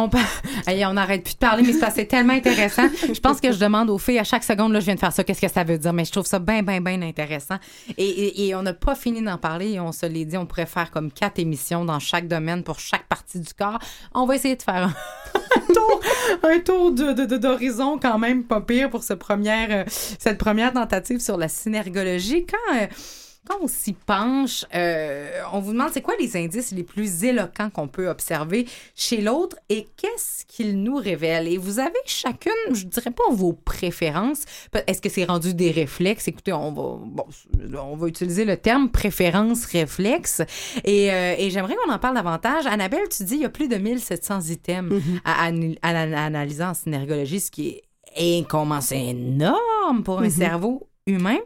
A: On, Hey, on n'arrête plus de parler, mais c'est tellement intéressant. Je pense que je demande aux filles à chaque seconde, là, je viens de faire ça, qu'est-ce que ça veut dire? Mais je trouve ça bien, bien, bien intéressant. Et, on n'a pas fini d'en parler et on se l'est dit, on pourrait faire comme quatre émissions dans chaque domaine pour chaque partie du corps. On va essayer de faire un, tour, un tour de- de- d'horizon quand même pas pire pour ce première, euh, cette première tentative sur la synergologie. Quand. euh, quand on s'y penche, euh, on vous demande c'est quoi les indices les plus éloquents qu'on peut observer chez l'autre et qu'est-ce qu'ils nous révèlent? Et vous avez chacune, je dirais pas vos préférences. Est-ce que c'est rendu des réflexes? Écoutez, on va, bon, on va utiliser le terme préférence réflexe. Et, euh, et j'aimerais qu'on en parle davantage. Annabelle, tu dis il y a plus de 1700 items à, ani- à, à analyser en synergologie, ce qui est incommensurable, énorme pour un cerveau humain.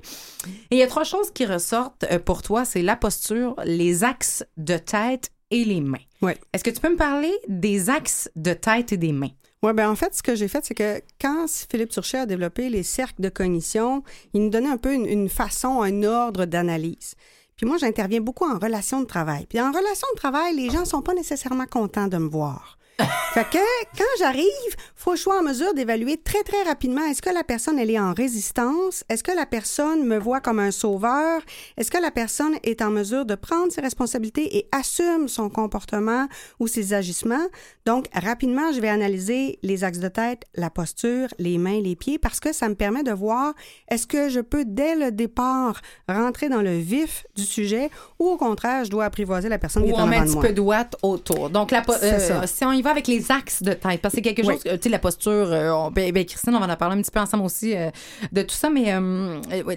A: Et il y a trois choses qui ressortent euh, pour toi, c'est la posture, les axes de tête et les mains.
D: Ouais.
A: Est-ce que tu peux me parler des axes de tête et des mains?
D: Oui, ben en fait, ce que j'ai fait, c'est que quand Philippe Turchet a développé les cercles de cognition, il nous donnait un peu une, une façon, un ordre d'analyse. Puis moi, j'interviens beaucoup en relation de travail. Puis en relation de travail, les gens sont pas nécessairement contents de me voir. Fait que quand j'arrive, faut que je sois en mesure d'évaluer très, très rapidement est-ce que la personne, elle est en résistance? Est-ce que la personne me voit comme un sauveur? Est-ce que la personne est en mesure de prendre ses responsabilités et assume son comportement ou ses agissements? Donc, rapidement, je vais analyser les axes de tête, la posture, les mains, les pieds, parce que ça me permet de voir est-ce que je peux, dès le départ, rentrer dans le vif du sujet ou au contraire, je dois apprivoiser la personne qui est en
A: on met un
D: avant
A: petit peu de watts autour. Donc, la euh,
D: ça.
A: si on y va avec les axes de tête, parce que c'est quelque
D: Oui.
A: chose, tu sais, la posture, euh, on- ben, ben, Christine, on va en parler un petit peu ensemble aussi euh, de tout ça, mais euh, euh,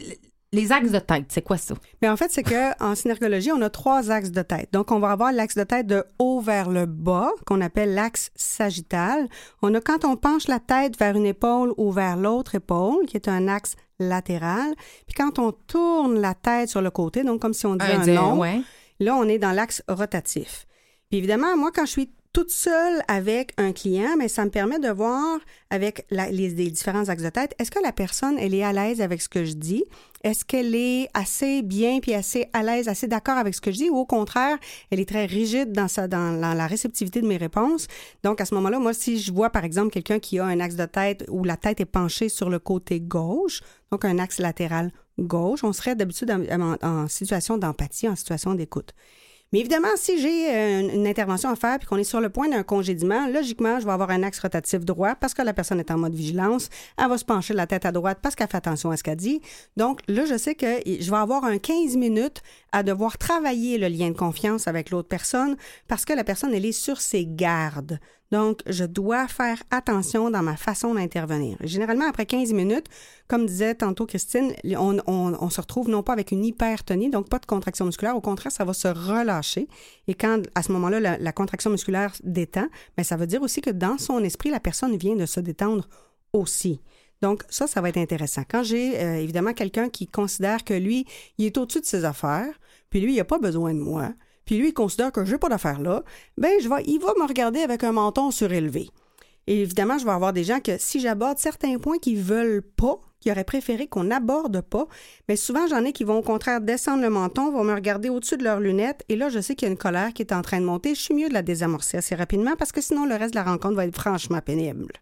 A: les axes de tête, c'est quoi ça?
D: Mais en fait, c'est que en synergologie, on a trois axes de tête. Donc, on va avoir l'axe de tête de haut vers le bas, qu'on appelle l'axe sagittal. On a quand on penche la tête vers une épaule ou vers l'autre épaule, qui est un axe latéral. Puis quand on tourne la tête sur le côté, donc comme si on disait un,
A: di-
D: long,
A: ouais.
D: là, on est dans l'axe rotatif. Puis évidemment, moi, quand je suis toute seule avec un client, mais ça me permet de voir avec la- les, différents axes de tête, est-ce que la personne, elle est à l'aise avec ce que je dis? Est-ce qu'elle est assez bien puis assez à l'aise, assez d'accord avec ce que je dis? Ou au contraire, elle est très rigide dans, sa, dans la, réceptivité de mes réponses? Donc, à ce moment-là, moi, si je vois, par exemple, quelqu'un qui a un axe de tête où la tête est penchée sur le côté gauche, donc un axe latéral gauche, on serait d'habitude en situation d'empathie, en situation d'écoute. Mais évidemment, si j'ai euh, une, intervention à faire puis qu'on est sur le point d'un congédiement, logiquement, je vais avoir un axe rotatif droit parce que la personne est en mode vigilance. Elle va se pencher la tête à droite parce qu'elle fait attention à ce qu'elle dit. Donc là, je sais que je vais avoir un 15 minutes à devoir travailler le lien de confiance avec l'autre personne parce que la personne, elle est sur ses gardes. Donc, je dois faire attention dans ma façon d'intervenir. Généralement, après 15 minutes, comme disait tantôt Christine, on, se retrouve non pas avec une hypertonie, donc pas de contraction musculaire, au contraire, ça va se relâcher. Et quand, à ce moment-là, la, la contraction musculaire détend, mais ça veut dire aussi que dans son esprit, la personne vient de se détendre aussi. Donc, ça, ça va être intéressant. Quand j'ai euh, évidemment quelqu'un qui considère que lui, il est au-dessus de ses affaires, puis lui, il n'a pas besoin de moi, puis lui, il considère que je n'ai pas d'affaires là, ben, je vais, il va me regarder avec un menton surélevé. Et évidemment, je vais avoir des gens que si j'aborde certains points qu'ils veulent pas, qui auraient préféré qu'on n'aborde pas, mais souvent j'en ai qui vont au contraire descendre le menton, vont me regarder au-dessus de leurs lunettes, et là je sais qu'il y a une colère qui est en train de monter. Je suis mieux de la désamorcer assez rapidement parce que sinon le reste de la rencontre va être franchement pénible.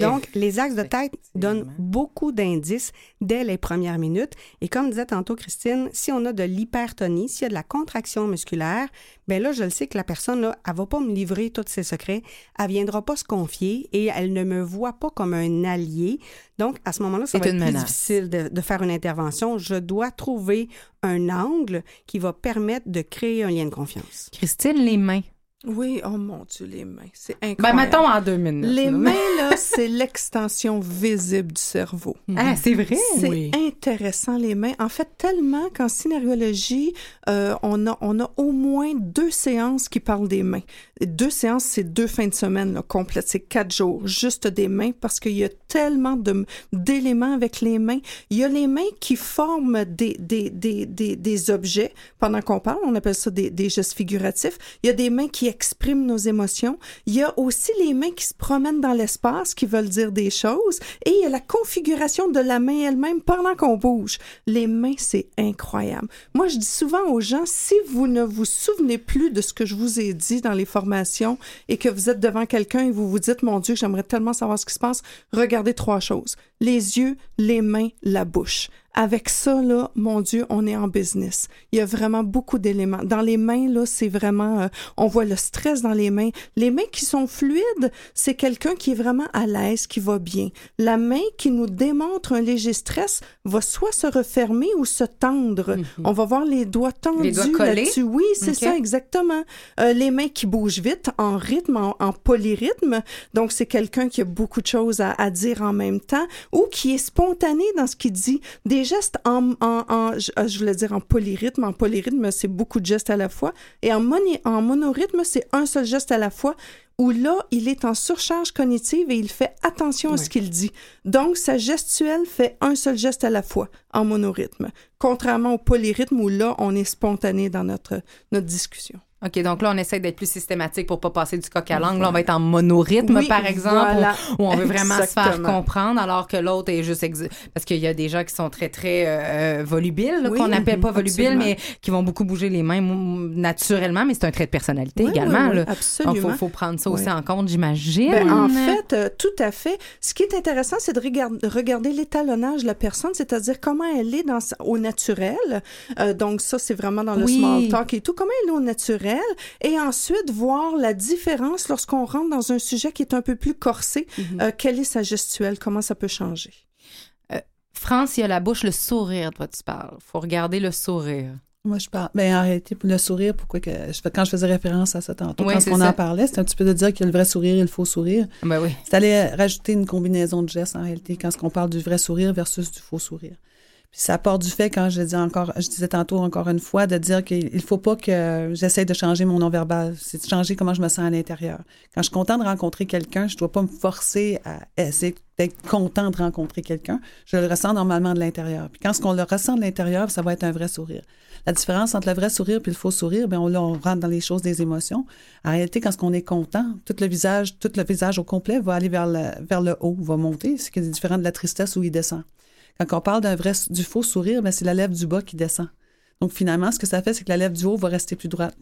D: Donc, les axes de tête donnent beaucoup d'indices dès les premières minutes. Et comme disait tantôt Christine, si on a de l'hypertonie, s'il y a de la contraction musculaire, ben là, je le sais que la personne, là, elle va pas me livrer tous ses secrets, elle viendra pas se confier et elle ne me voit pas comme un allié. Donc, à ce moment-là, ça va être plus difficile de, de faire une intervention. Je dois trouver un angle qui va permettre de créer un lien de confiance.
A: Christine, les mains.
C: Oui, oh mon Dieu, les mains. C'est
A: Ben,
C: incroyable.
A: mettons en deux minutes.
C: Les mains, là, c'est l'extension visible du cerveau.
A: Ah, c'est vrai?
C: C'est
A: Oui.
C: intéressant, les mains. En fait, tellement qu'en scénariologie, euh, on, a, on a au moins deux séances qui parlent des mains. Et Deux séances, c'est deux fins de semaine là, complètes. C'est quatre jours, juste des mains, parce qu'il y a tellement d'éléments avec les mains. Il y a les mains qui forment des, des, des, des, des objets pendant qu'on parle. On appelle ça des, des gestes figuratifs. Il y a des mains qui expriment nos émotions. Il y a aussi les mains qui se promènent dans l'espace, qui veulent dire des choses. Et il y a la configuration de la main elle-même pendant qu'on bouge. Les mains, c'est incroyable. Moi, je dis souvent aux gens, si vous ne vous souvenez plus de ce que je vous ai dit dans les formations et que vous êtes devant quelqu'un et vous vous dites, mon Dieu, j'aimerais tellement savoir ce qui se passe, regardez trois choses. Les yeux, les mains, la bouche. Avec ça, là, mon Dieu, on est en business. Il y a vraiment beaucoup d'éléments. Dans les mains, là, c'est vraiment, euh, on voit le stress dans les mains. Les mains qui sont fluides, c'est quelqu'un qui est vraiment à l'aise, qui va bien. La main qui nous démontre un léger stress va soit se refermer ou se tendre. On va voir les doigts tendus
A: Les doigts collés?
C: là-dessus. Oui, c'est ça, exactement. Euh, les mains qui bougent vite, en rythme, en, en polyrythme. Donc, c'est quelqu'un qui a beaucoup de choses à, à dire en même temps ou qui est spontané dans ce qu'il dit. Des gestes en, en, en- je, euh, je voulais dire en polyrythme. En polyrythme, c'est beaucoup de gestes à la fois. Et en, moni- en monorythme, c'est un seul geste à la fois où là, il est en surcharge cognitive et il fait attention à ce qu'il dit. Donc, sa gestuelle fait un seul geste à la fois en monorythme, contrairement au polyrythme où là, on est spontané dans notre, notre discussion.
A: OK, donc là, on essaie d'être plus systématique pour pas passer du coq à l'angle. Là, on va être en monorythme,
C: Oui,
A: par exemple,
C: voilà.
A: où, où on veut vraiment se faire comprendre, alors que l'autre est juste... ex- Parce qu'il y a des gens qui sont très, très euh, euh, volubiles, là,
C: Oui,
A: qu'on appelle pas volubiles,
C: absolument.
A: mais qui vont beaucoup bouger les mains naturellement, mais c'est un trait de personnalité
C: Oui,
A: également. là.
C: absolument.
A: Donc, faut, faut prendre ça aussi en compte, j'imagine.
C: Ben, en fait, euh, tout à fait. Ce qui est intéressant, c'est de regard- de regarder l'étalonnage de la personne, c'est-à-dire comment elle est dans au naturel. Euh, donc ça, c'est vraiment dans le small talk et tout. Comment elle est au naturel? Et ensuite, voir la différence lorsqu'on rentre dans un sujet qui est un peu plus corsé.
A: Mhm.
C: Euh, quelle est sa gestuelle? Comment ça peut changer?
A: France, il y a la bouche, le sourire de quoi tu parles. faut regarder le sourire.
E: Moi, je parle. Ben, en réalité, pour le sourire, pourquoi que. je fais- quand je faisais référence à ça tantôt,
A: Oui,
E: quand on
A: ça.
E: en parlait, c'est un petit peu de dire qu'il y a le vrai sourire et le faux sourire.
A: Ben oui.
E: C'est aller rajouter une combinaison de gestes, en réalité, quand on parle du vrai sourire versus du faux sourire. Puis ça part du fait, quand je dis encore, je disais tantôt encore une fois, de dire qu'il faut pas que j'essaie de changer mon non-verbal. C'est de changer comment je me sens à l'intérieur. Quand je suis content de rencontrer quelqu'un, je dois pas me forcer à essayer d'être content de rencontrer quelqu'un. Je le ressens normalement de l'intérieur. Puis quand ce qu'on le ressent de l'intérieur, ça va être un vrai sourire. La différence entre le vrai sourire et le faux sourire, bien, on, là, on rentre dans les choses des émotions. En réalité, quand on est content, tout le visage, tout le visage au complet va aller vers le, vers le haut, va monter. C'est différent de la tristesse où il descend. Quand on parle d'un vrai, du faux sourire, ben, c'est la lèvre du bas qui descend. Donc, finalement, ce que ça fait, c'est que la lèvre du haut va rester plus droite.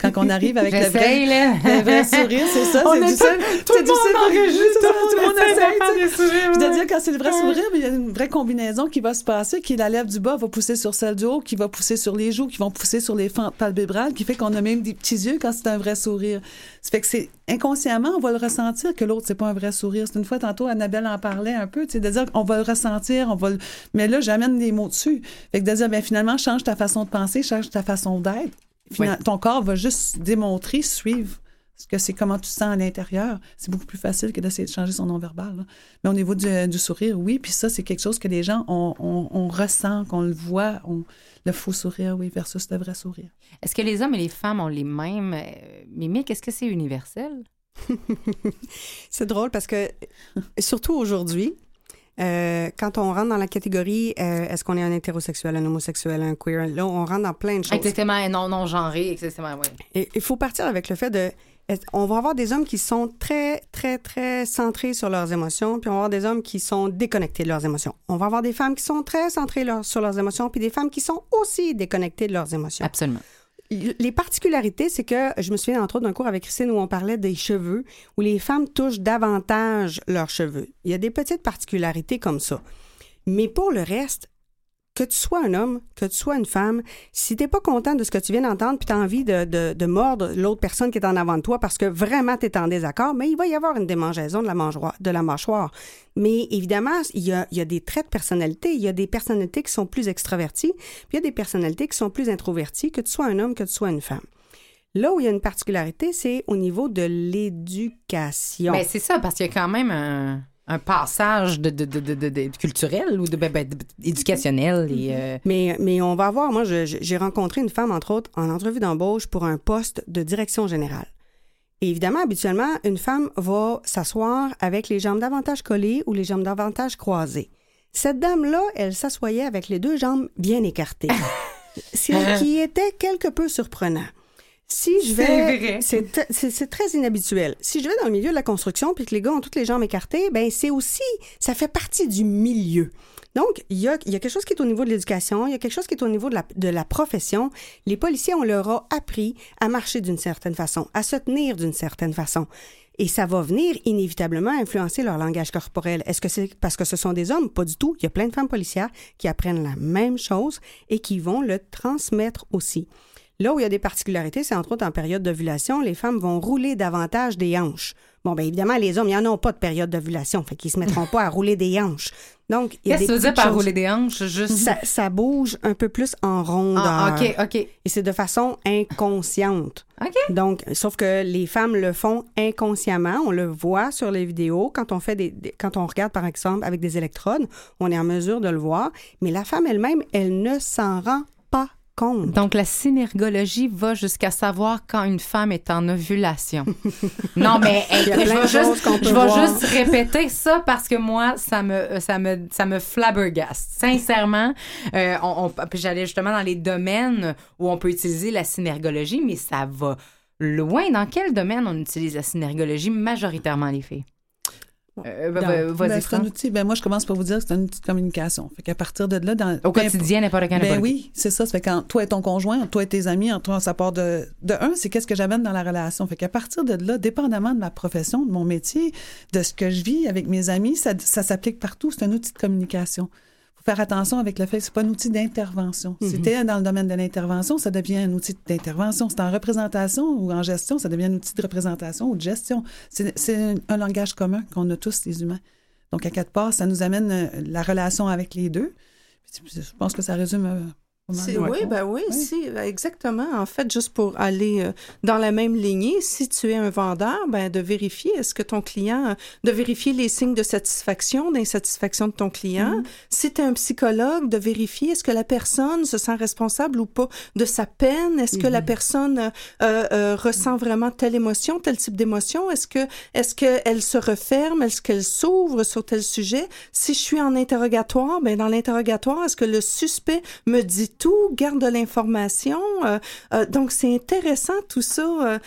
E: Quand on arrive avec le vrai, le vrai sourire, c'est ça,
C: On
E: c'est du seul.
C: tout le monde enregistre, tout le monde essaie de sourires,
E: Je veux dire, quand c'est le vrai sourire, il y a une vraie combinaison qui va se passer, qui est la lèvre du bas va pousser sur celle du haut, qui va pousser sur les joues, qui vont pousser sur les fentes palpébrales, qui fait qu'on a même des petits yeux quand c'est un vrai sourire. Ça fait que c'est inconsciemment, on va le ressentir que l'autre, c'est pas un vrai sourire. C'est une fois, tantôt, Annabelle en parlait un peu, tu sais, de dire qu'on va le ressentir, on va le... Mais là, j'amène des mots dessus. Fait que de dire, ben finalement, change ta façon de penser, change ta façon d'être. Ton corps va juste démontrer, suivre ce que c'est comment tu te sens à l'intérieur. C'est beaucoup plus facile que d'essayer de changer son non-verbal. là. Mais au niveau du, du sourire, oui. Puis ça, c'est quelque chose que les gens, on, on- on ressent, qu'on le voit. on- le faux sourire, oui, versus le vrai sourire.
A: Est-ce que les hommes et les femmes ont les mêmes euh, mimiques? Est-ce que c'est universel?
D: C'est drôle parce que, surtout aujourd'hui, euh, quand on rentre dans la catégorie euh, est-ce qu'on est un hétérosexuel, un homosexuel, un queer, là, on rentre dans plein de choses.
A: Exactement, non, non genré, exactement, oui.
D: Il faut partir avec le fait de. On va avoir des hommes qui sont très, très, très centrés sur leurs émotions, puis on va avoir des hommes qui sont déconnectés de leurs émotions. On va avoir des femmes qui sont très centrées leur- sur leurs émotions, puis des femmes qui sont aussi déconnectées de leurs émotions.
A: Absolument.
D: Les particularités, c'est que je me souviens entre autres d'un cours avec Christine où on parlait des cheveux, où les femmes touchent davantage leurs cheveux. Il y a des petites particularités comme ça. Mais pour le reste, que tu sois un homme, que tu sois une femme, si t'es pas content de ce que tu viens d'entendre, puis tu as envie de, de- mordre l'autre personne qui est en avant de toi parce que vraiment tu es en désaccord, mais il va y avoir une démangeaison de la, de la mâchoire. Mais évidemment, il y, a, il y a des traits de personnalité. Il y a des personnalités qui sont plus extraverties, puis il y a des personnalités qui sont plus introverties, que tu sois un homme, que tu sois une femme. Là où il y a une particularité, c'est au niveau de l'éducation.
A: Ben, c'est ça, parce qu'il y a quand même un, un passage de, de, de, de, culturel ou de, ben, ben, éducationnel. Et, euh,
D: Mais, mais on va voir, moi, j'ai rencontré une femme, entre autres, en entrevue d'embauche pour un poste de direction générale. Et évidemment, habituellement, une femme va s'asseoir avec les jambes davantage collées ou les jambes davantage croisées. Cette dame-là, elle s'assoyait avec les deux jambes bien écartées. Ce qui était quelque peu surprenant. Si je
A: C'est
D: vais,
A: vrai.
D: c'est très inhabituel. Si je vais dans le milieu de la construction puis que les gars ont toutes les jambes écartées, ben c'est aussi, ça fait partie du milieu. Donc, il y a, y a quelque chose qui est au niveau de l'éducation, il y a quelque chose qui est au niveau de la, de la profession. Les policiers, on leur a appris à marcher d'une certaine façon, à se tenir d'une certaine façon. Et ça va venir inévitablement influencer leur langage corporel. Est-ce que c'est parce que ce sont des hommes? Pas du tout. Il y a plein de femmes policières qui apprennent la même chose et qui vont le transmettre aussi. Là où il y a des particularités, c'est entre autres en période d'ovulation, les femmes vont rouler davantage des hanches. Bon, bien évidemment, les hommes, ils n'en ont pas de période d'ovulation, fait qu'ils se mettront pas à rouler des hanches. Donc, il y a
A: Qu'est-ce que tu veux dire par
D: choses-
A: rouler des hanches? Juste.
D: Ça, ça bouge un peu plus en rondeur.
A: Ah, OK, OK.
D: Et c'est de façon inconsciente.
A: OK.
D: Donc, sauf que les femmes le font inconsciemment. On le voit sur les vidéos. Quand on fait des, des- quand on regarde, par exemple, avec des électrodes, on est en mesure de le voir. Mais la femme elle-même, elle ne s'en rend pas compte.
A: Donc, la synergologie va jusqu'à savoir quand une femme est en ovulation. non, mais hey, je vais juste, je répéter ça parce que moi, ça me, ça me, ça me flabbergaste. Sincèrement, euh, on, j'allais justement dans les domaines où on peut utiliser la synergologie, mais ça va loin. Dans quel domaine on utilise la synergologie majoritairement les filles? Euh,
E: Ben,
A: Vas-y,
E: c'est un outil. Ben, moi, je commence par vous dire que c'est un outil de communication. Fait qu'à partir de là, dans
A: Au quotidien, n'importe quand,
E: Ben oui, c'est ça. Ça fait quand toi et ton conjoint, toi et tes amis, en toi, ça part de, de un, c'est qu'est-ce que j'amène dans la relation. Fait qu'à partir de là, dépendamment de ma profession, de mon métier, de ce que je vis avec mes amis, ça, ça s'applique partout. C'est un outil de communication. Faire attention avec le fait que c'est pas un outil d'intervention. Si t'es dans le domaine de l'intervention, ça devient un outil d'intervention. C'est en représentation ou en gestion, ça devient un outil de représentation ou de gestion. C'est un langage commun qu'on a tous, les humains. Donc, à quatre parts, ça nous amène euh, la relation avec les deux. Je pense que ça résume
C: oui,
E: réponses.
C: ben oui,
E: Oui.
C: si, ben exactement. En fait, juste pour aller euh, dans la même lignée, si tu es un vendeur, ben de vérifier est-ce que ton client, de vérifier les signes de satisfaction, d'insatisfaction de ton client. Si tu es un psychologue, de vérifier est-ce que la personne se sent responsable ou pas de sa peine, est-ce que la personne euh, euh, euh, ressent vraiment telle émotion, tel type d'émotion, est-ce que est-ce que elle se referme, est-ce qu'elle s'ouvre sur tel sujet? Si je suis en interrogatoire, ben dans l'interrogatoire, est-ce que le suspect me dit tout, garde de l'information. euh, euh, donc, c'est intéressant tout ça. euh,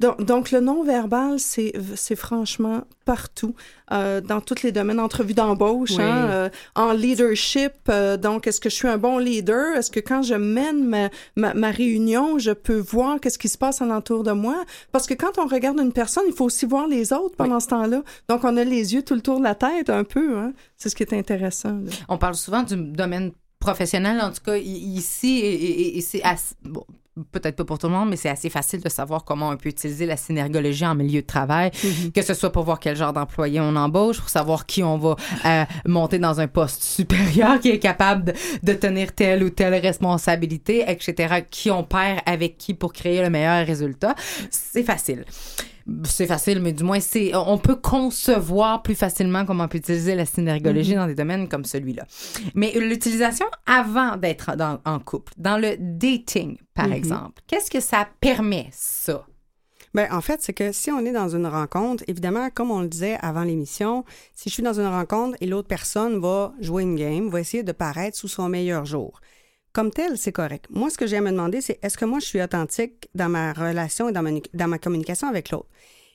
C: donc, donc, le non-verbal, c'est c'est franchement partout, euh, dans tous les domaines, entrevue d'embauche,
A: Oui.
C: hein, euh, en leadership. donc, est-ce que je suis un bon leader? Est-ce que quand je mène ma, ma, ma réunion, je peux voir qu'est-ce qui se passe alentour de moi? Parce que quand on regarde une personne, il faut aussi voir les autres pendant ce temps-là. Donc, on a les yeux tout le tour de la tête un peu. Hein? C'est ce qui est intéressant. là.
A: On parle souvent du domaine professionnel, en tout cas ici, et, et- et c'est assez- bon, peut-être pas pour tout le monde, mais c'est assez facile de savoir comment on peut utiliser la synergologie en milieu de travail, que ce soit pour voir quel genre d'employé on embauche, pour savoir qui on va euh, monter dans un poste supérieur, qui est capable de, de tenir telle ou telle responsabilité, etc., qui on perd avec qui pour créer le meilleur résultat. C'est facile c'est facile, mais du moins, c'est, on peut concevoir plus facilement comment on peut utiliser la synergologie dans des domaines comme celui-là. Mais l'utilisation avant d'être dans- en couple, dans le dating, par exemple, qu'est-ce que ça permet, ça?
D: Ben, en fait, c'est que si on est dans une rencontre, évidemment, comme on le disait avant l'émission, si je suis dans une rencontre et l'autre personne va jouer une game, va essayer de paraître sous son meilleur jour. Comme tel, c'est correct. Moi, ce que j'ai à me demander, c'est est-ce que moi, je suis authentique dans ma relation et dans ma, communication avec l'autre?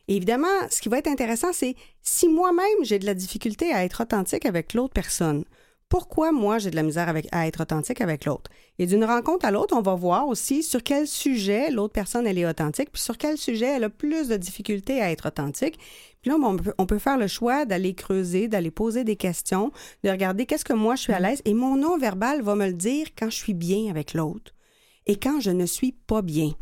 D: Évidemment, ce qui va être intéressant, c'est si moi-même, j'ai de la difficulté à être authentique avec l'autre personne, pourquoi moi j'ai de la misère avec, à être authentique avec l'autre. Et d'une rencontre à l'autre, on va voir aussi sur quel sujet l'autre personne elle est authentique, puis sur quel sujet elle a plus de difficulté à être authentique. Puis là, on peut, on peut faire le choix d'aller creuser, d'aller poser des questions, de regarder qu'est-ce que moi je suis à l'aise. Et mon non-verbal va me le dire quand je suis bien avec l'autre et quand je ne suis pas bien.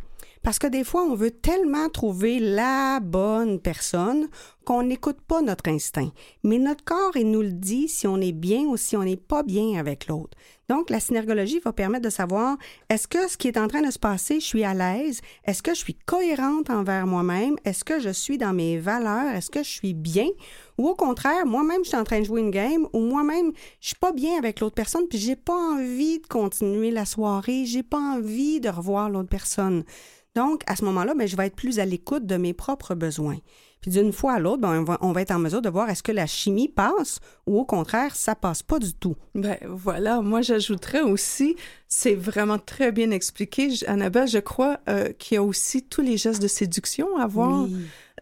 D: Parce que des fois, on veut tellement trouver la bonne personne qu'on n'écoute pas notre instinct. Mais notre corps, il nous le dit si on est bien ou si on n'est pas bien avec l'autre. Donc, la synergologie va permettre de savoir est-ce que ce qui est en train de se passer, je suis à l'aise? Est-ce que je suis cohérente envers moi-même? Est-ce que je suis dans mes valeurs? Est-ce que je suis bien? Ou au contraire, moi-même, je suis en train de jouer une game ou moi-même, je suis pas bien avec l'autre personne puis j'ai pas envie de continuer la soirée, j'ai pas envie de revoir l'autre personne. Donc, à ce moment-là, ben, je vais être plus à l'écoute de mes propres besoins. Puis d'une fois à l'autre, ben, on, va, on va être en mesure de voir est-ce que la chimie passe ou au contraire, ça passe pas du tout.
C: Ben voilà, moi j'ajouterais aussi, c'est vraiment très bien expliqué, Annabelle, je crois euh, qu'il y a aussi tous les gestes de séduction à voir.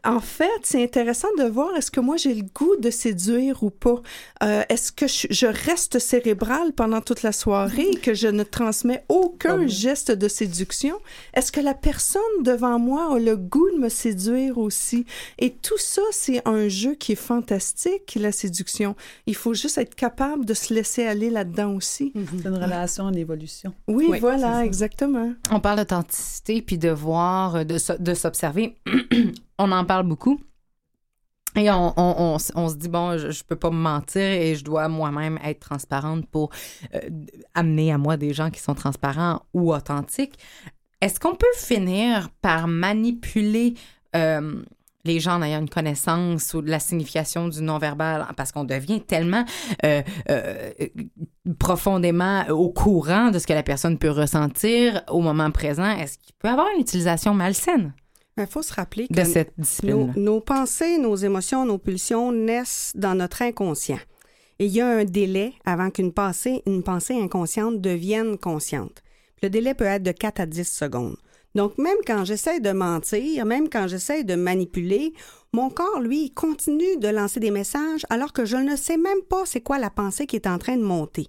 C: En fait, c'est intéressant de voir est-ce que moi j'ai le goût de séduire ou pas. Euh, est-ce que je, je reste cérébrale pendant toute la soirée, que je ne transmets aucun geste de séduction? Est-ce que la personne devant moi a le goût de me séduire aussi? Et tout ça, c'est un jeu qui est fantastique, la séduction. Il faut juste être capable de se laisser aller là-dedans aussi.
E: C'est une relation en évolution.
C: Oui,
A: Oui,
C: voilà, exactement.
A: On parle d'authenticité, puis de voir, de s'observer. on en parle beaucoup. Et on, se dit, bon, je, je peux pas me mentir et je dois moi-même être transparente pour euh, amener à moi des gens qui sont transparents ou authentiques. Est-ce qu'on peut finir par manipuler euh, les gens en ayant une connaissance ou de la signification du non-verbal? Parce qu'on devient tellement euh, profondément au courant de ce que la personne peut ressentir au moment présent? Est-ce qu'il peut avoir une utilisation malsaine?
D: Il faut se rappeler que
A: de cette
D: nos, pensées, nos émotions, nos pulsions naissent dans notre inconscient. Et il y a un délai avant qu'une pensée, une pensée inconsciente devienne consciente. Le délai peut être de 4 à 10 secondes. Donc, même quand j'essaie de mentir, même quand j'essaie de manipuler, mon corps, lui, continue de lancer des messages alors que je ne sais même pas c'est quoi la pensée qui est en train de monter.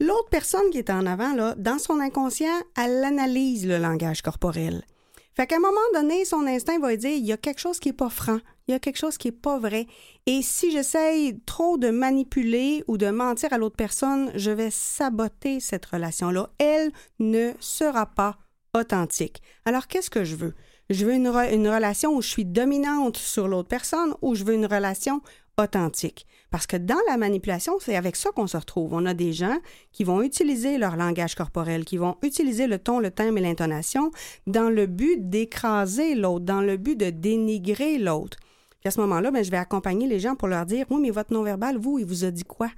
D: L'autre personne qui est en avant, là, dans son inconscient, elle analyse le langage corporel. Fait qu'à un moment donné, son instinct va dire il y a quelque chose qui est pas franc, il y a quelque chose qui est pas vrai. Et si j'essaye trop de manipuler ou de mentir à l'autre personne, je vais saboter cette relation-là. Elle ne sera pas authentique. Alors qu'est-ce que je veux? Je veux une, une relation où je suis dominante sur l'autre personne ou je veux une relation authentique. Parce que dans la manipulation, c'est avec ça qu'on se retrouve. On a des gens qui vont utiliser leur langage corporel, qui vont utiliser le ton, le thème et l'intonation dans le but d'écraser l'autre, dans le but de dénigrer l'autre. Puis à ce moment-là, ben, je vais accompagner les gens pour leur dire, oui, mais votre non-verbal, vous, il vous a dit quoi?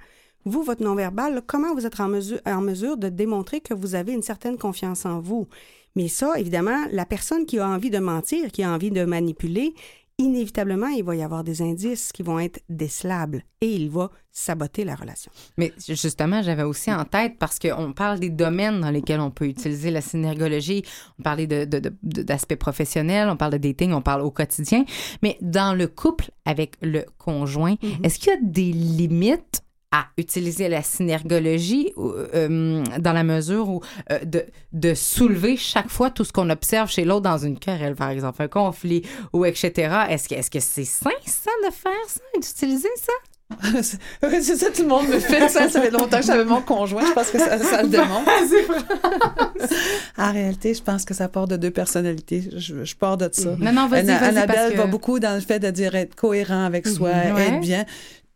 D: Vous, votre non-verbal, comment vous êtes en mesure, en mesure de démontrer que vous avez une certaine confiance en vous? Mais ça, évidemment, la personne qui a envie de mentir, qui a envie de manipuler, inévitablement, il va y avoir des indices qui vont être décelables et il va saboter la relation.
A: Mais justement, j'avais aussi en tête, parce qu'on parle des domaines dans lesquels on peut utiliser la synergologie, on parlait d'aspects professionnels, on parle de dating, on parle au quotidien, mais dans le couple avec le conjoint, est-ce qu'il y a des limites à utiliser la synergologie euh, dans la mesure où euh, de, de soulever chaque fois tout ce qu'on observe chez l'autre dans une querelle, par exemple, un conflit ou etc. Est-ce que est-ce que c'est sain ça de faire ça, d'utiliser ça?
E: c'est c'est ça, tout le monde me fait ça. Ça fait longtemps que j'avais mon conjoint. Je pense que ça, ça le démontre. en réalité, je pense que ça part de deux personnalités. Je, je pars de ça.
A: Non, non, vas-y, vas-y,
E: Annabelle
A: que-
E: va beaucoup dans le fait de dire être cohérent avec soi,
A: Mhm. Ouais.
E: être bien.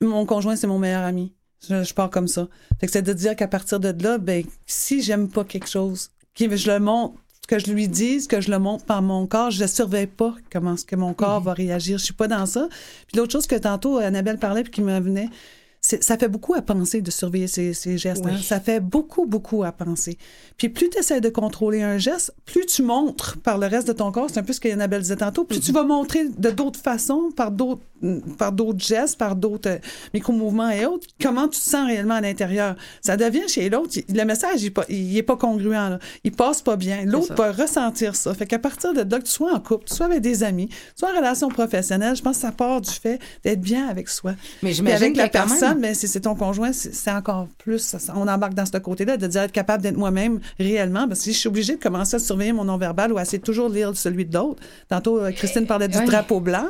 E: Mon conjoint, c'est mon meilleur ami. Je, je pars comme ça. Fait que c'est de dire qu'à partir de là, ben, si j'aime pas quelque chose, que je le montre, que je lui dise, que je le montre par mon corps, je ne surveille pas comment est-ce que mon corps va réagir. Je suis pas dans ça. Puis l'autre chose que tantôt Annabelle parlait puis qui me venait, ça fait beaucoup à penser de surveiller ces, ces gestes. hein. Ça fait beaucoup, beaucoup à penser. Puis plus tu essaies de contrôler un geste, plus tu montres par le reste de ton corps, c'est un peu ce qu'Annabelle disait tantôt, plus tu vas montrer de d'autres façons, par d'autres par d'autres gestes, par d'autres euh, micro-mouvements et autres, comment tu te sens réellement à l'intérieur. Ça devient chez l'autre, le message, il est pas, il est pas congruent. Là. Il passe pas bien. L'autre va ressentir ça. Fait qu'à partir de là, que tu sois en couple, tu sois avec des amis, tu sois en relation professionnelle, je pense que ça part du fait d'être bien avec soi.
A: Mais j'imagine
E: avec la
A: qu'il
E: mais si c'est ton conjoint, c'est encore plus. on embarque dans ce côté-là, de dire être capable d'être moi-même réellement. Parce que si je suis obligée de commencer à surveiller mon non-verbal ou à essayer de toujours lire celui de l'autre. Tantôt, euh, Christine parlait du drapeau blanc.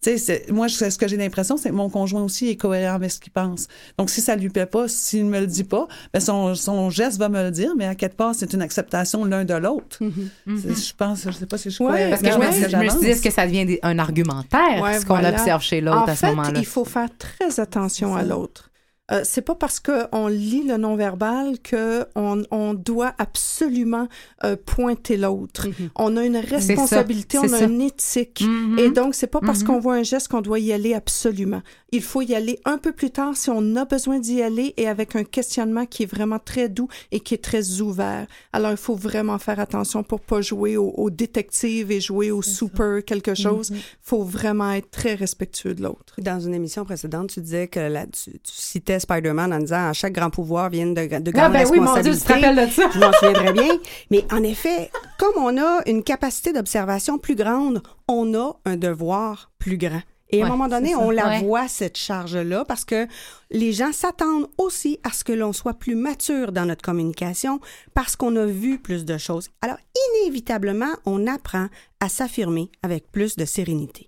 E: Tu sais, moi, ce que j'ai l'impression, c'est que mon conjoint aussi est cohérent avec ce qu'il pense. Donc, si ça lui plaît pas, s'il me le dit pas, ben son, son geste va me le dire, mais à quelque part, c'est une acceptation l'un de l'autre. C'est- Je pense, je sais pas si je suis
C: Ouais,
A: Parce que je me, je suis dit, est-ce que ça devient des- un argumentaire,
C: Ouais,
A: ce qu'on
C: voilà.
A: observe chez l'autre à ce
C: fait,
A: moment-là?
C: il faut faire très attention à l'autre. Euh, c'est pas parce qu'on lit le non-verbal qu'on on doit absolument euh, pointer l'autre. On a une responsabilité, on a
A: ça.
C: une éthique.
A: Mhm.
C: Et donc, c'est pas parce
A: Mhm.
C: qu'on voit un geste qu'on doit y aller absolument. Il faut y aller un peu plus tard si on a besoin d'y aller et avec un questionnement qui est vraiment très doux et qui est très ouvert. Alors, il faut vraiment faire attention pour pas jouer au, au détective et jouer au super quelque chose. Il faut vraiment être très respectueux de l'autre.
D: Dans une émission précédente, tu disais que la, tu, tu citais Spider-Man en disant à chaque grand pouvoir viennent de, de
A: Ah
D: grandes
A: ben oui, mon Dieu, tu te
D: responsabilités.
A: rappelles de ça?
D: Je m'en souviens très bien. Mais en effet, comme on a une capacité d'observation plus grande, on a un devoir plus grand. Et à
A: Ouais,
D: un moment donné, on la
A: Ouais.
D: voit, cette charge-là, parce que les gens s'attendent aussi à ce que l'on soit plus mature dans notre communication parce qu'on a vu plus de choses. Alors, inévitablement, on apprend à s'affirmer avec plus de sérénité.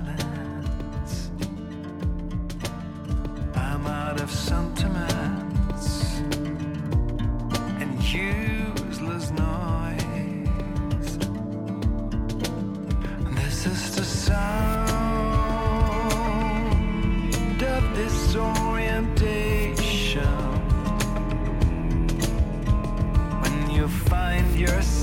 F: Out of sentiments and useless noise. This is the sound of disorientation when you find yourself.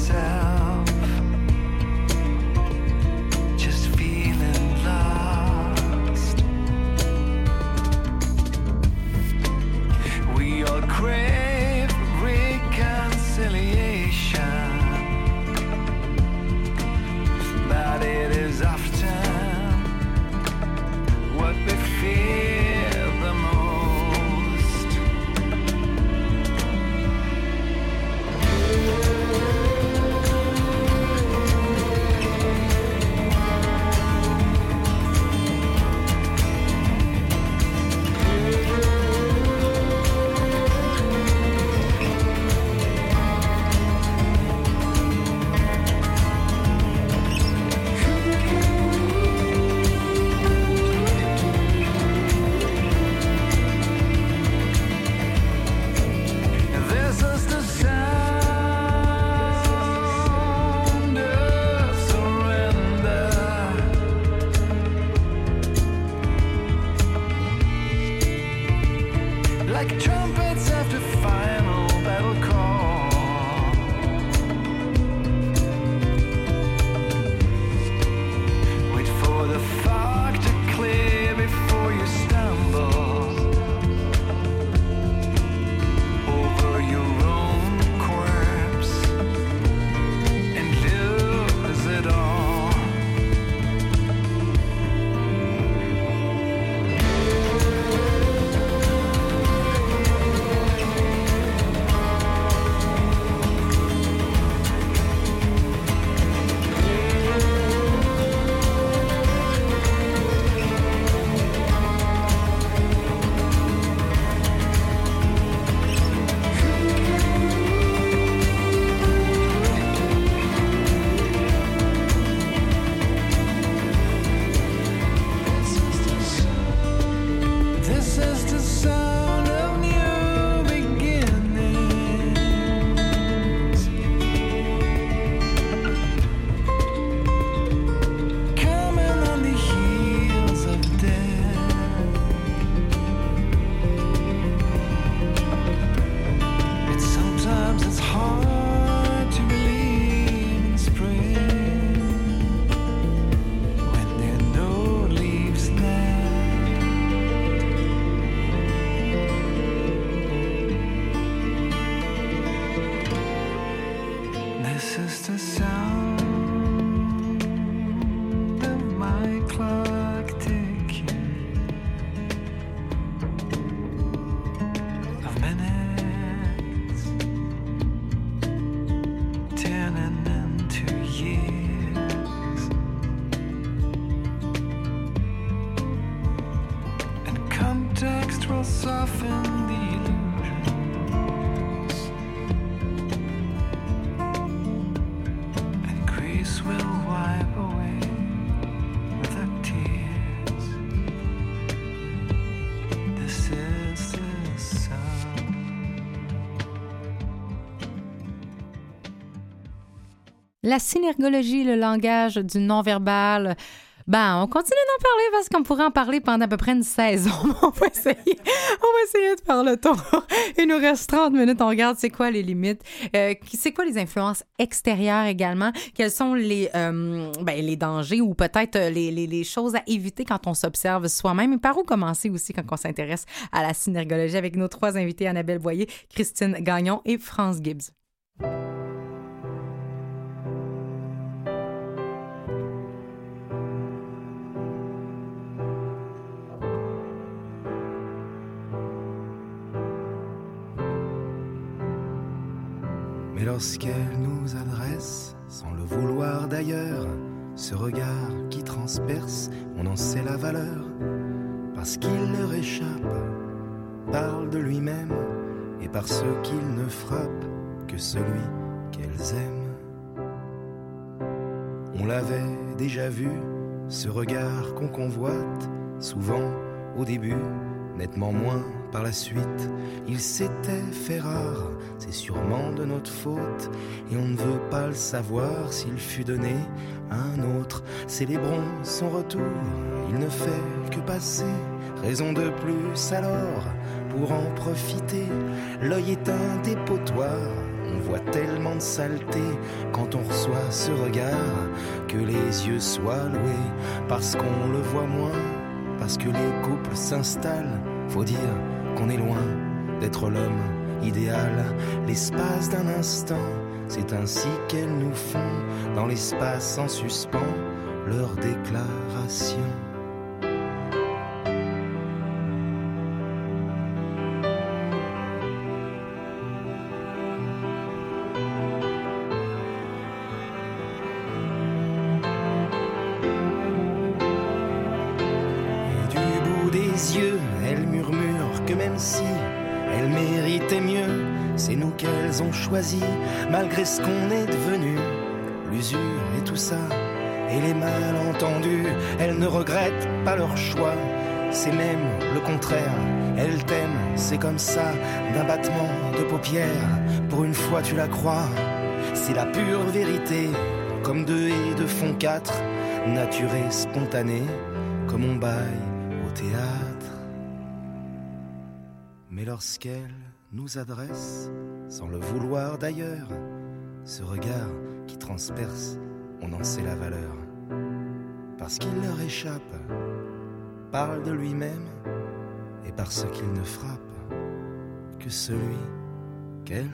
A: La synergologie, le langage du non-verbal. Ben, on continue d'en parler parce qu'on pourrait en parler pendant à peu près une saison. on va essayer, on de faire le tour. Il nous reste 30 minutes. On regarde c'est quoi les limites, euh, c'est quoi les influences extérieures également, quels sont les, euh, ben, dangers ou peut-être euh, les, les, les choses à éviter quand on s'observe soi-même? Et par où commencer aussi quand on s'intéresse à la synergologie avec nos trois invités, Annabelle Boyer, Christine Gagnon et France Gibbs.
H: Mais lorsqu'elle nous adresse, sans le vouloir d'ailleurs, ce regard qui transperce, on en sait la valeur, parce qu'il leur échappe, parle de lui-même, et parce qu'il ne frappe que celui qu'elles aiment. On l'avait déjà vu, ce regard qu'on convoite, souvent au début, nettement moins par la suite. Il s'était fait rare, c'est sûrement de notre faute, et on ne veut pas le savoir s'il fut donné à un autre. Célébrons son retour, il ne fait que passer, raison de plus alors pour en profiter. L'œil est un dépotoir, on voit tellement de saleté quand on reçoit ce regard que les yeux soient loués parce qu'on le voit moins, parce que les couples s'installent. Faut dire qu'on est loin d'être l'homme idéal, l'espace d'un instant. C'est ainsi qu'elles nous font dans l'espace en suspens leur déclaration. Malgré ce qu'on est devenu. L'usure et tout ça, et les malentendus, elles ne regrettent pas leur choix. C'est même le contraire, elles t'aiment, c'est comme ça, d'un battement de paupières. Pour une fois, tu la crois, c'est la pure vérité, comme deux et deux font quatre, nature et spontanée, comme on baille au théâtre. Mais lorsqu'elle nous adresse, sans le vouloir d'ailleurs, ce regard qui transperce, on en sait la valeur. Parce qu'il leur échappe, parle de lui-même, et parce qu'il ne frappe que celui qu'elles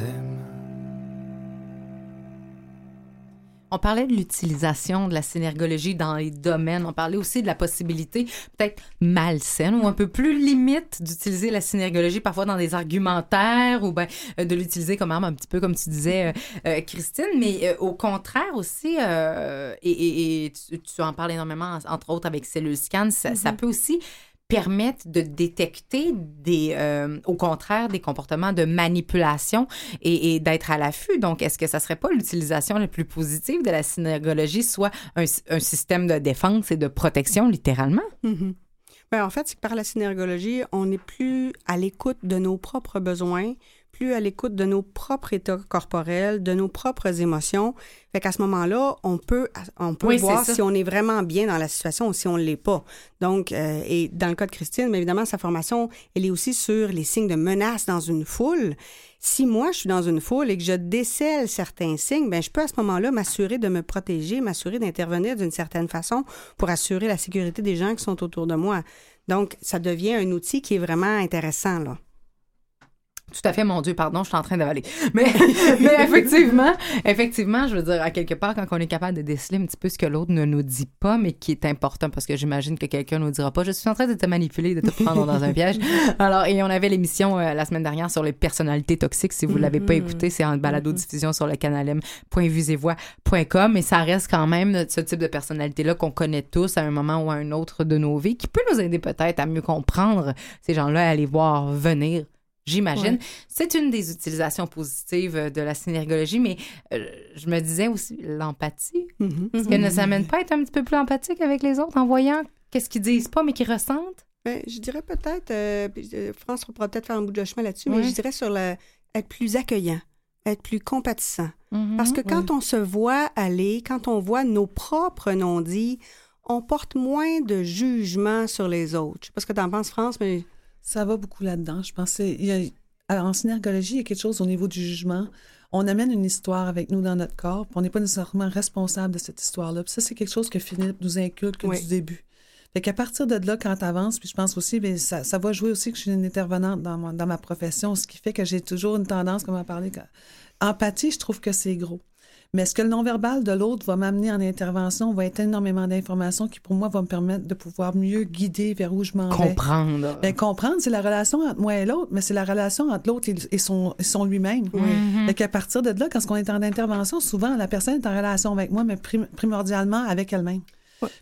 H: aiment.
A: On parlait de l'utilisation de la synergologie dans les domaines. On parlait aussi de la possibilité, peut-être malsaine ou un peu plus limite, d'utiliser la synergologie parfois dans des argumentaires ou ben, euh, de l'utiliser comme arme, un petit peu comme tu disais, euh, euh, Christine. Mais euh, au contraire aussi, euh, et, et- et tu, tu en parles énormément, entre autres avec Cellule Scan, ça, ça peut aussi permettre de détecter des, euh, au contraire, des comportements de manipulation et, d'être à l'affût. Donc, est-ce que ça serait pas l'utilisation la plus positive de la synergologie, soit un, système de défense et de protection, littéralement?
D: Ben, en fait, par la synergologie, on n'est plus à l'écoute de nos propres besoins, plus à l'écoute de nos propres états corporels, de nos propres émotions. Fait qu'à ce moment-là, on peut, on peut
A: Oui,
D: voir si on est vraiment bien dans la situation ou si on ne l'est pas. Donc, euh, et dans le cas de Christine, mais évidemment, sa formation, elle est aussi sur les signes de menace dans une foule. Si moi, je suis dans une foule et que je décèle certains signes, ben, je peux à ce moment-là m'assurer de me protéger, m'assurer d'intervenir d'une certaine façon pour assurer la sécurité des gens qui sont autour de moi. Donc, ça devient un outil qui est vraiment intéressant, là.
A: Tout à fait, mon Dieu, pardon, je suis en train d'avaler. Mais, mais effectivement, effectivement, je veux dire, à quelque part, quand on est capable de déceler un petit peu ce que l'autre ne nous dit pas, mais qui est important, parce que j'imagine que quelqu'un ne nous dira pas, je suis en train de te manipuler, de te prendre dans un piège. Alors, et on avait l'émission euh, la semaine dernière sur les personnalités toxiques. Si vous ne l'avez pas écouté, c'est en balado-diffusion sur le canal m.vusevoix.com. Et ça reste quand même ce type de personnalité-là qu'on connaît tous à un moment ou à un autre de nos vies, qui peut nous aider peut-être à mieux comprendre ces gens-là, à les voir venir j'imagine.
C: Ouais.
A: C'est une des utilisations positives euh, de la synergologie, mais euh, je me disais aussi l'empathie.
D: Mhm.
A: Est-ce qu'elle ne s'amène pas à être un petit peu plus empathique avec les autres en voyant qu'est-ce qu'ils disent pas, mais qu'ils ressentent?
D: Ben, je dirais peut-être, euh, euh, France on pourra peut-être faire un bout de chemin là-dessus, mais je dirais sur le, être plus accueillant, être plus compatissant.
A: Mhm.
D: Parce que quand on se voit aller, quand on voit nos propres non-dits, on porte moins de jugement sur les autres. Je sais pas ce que tu en penses, France, mais
E: Ça va beaucoup là-dedans. Je pensais, il y a, alors, en synergologie, il y a quelque chose au niveau du jugement. On amène une histoire avec nous dans notre corps, puis on n'est pas nécessairement responsable de cette histoire-là. Puis ça, c'est quelque chose que Philippe nous inculque
D: Oui.
E: du début. Fait qu'à partir de là, quand tu avances, puis je pense aussi, bien, ça, ça va jouer aussi que je suis une intervenante dans, mon- dans ma profession, ce qui fait que j'ai toujours une tendance, comme à parler, empathie, je trouve que c'est gros. Mais est-ce que le non-verbal de l'autre va m'amener en intervention, va être énormément d'informations qui, pour moi, va me permettre de pouvoir mieux guider vers où je m'en vais?
A: Comprendre.
E: Ben, comprendre, c'est la relation entre moi et l'autre, mais c'est la relation entre l'autre et, et son, son lui-même.
A: Mhm.
E: Fait qu'à partir de là, quand on est en intervention, souvent, la personne est en relation avec moi, mais prim- primordialement avec elle-même.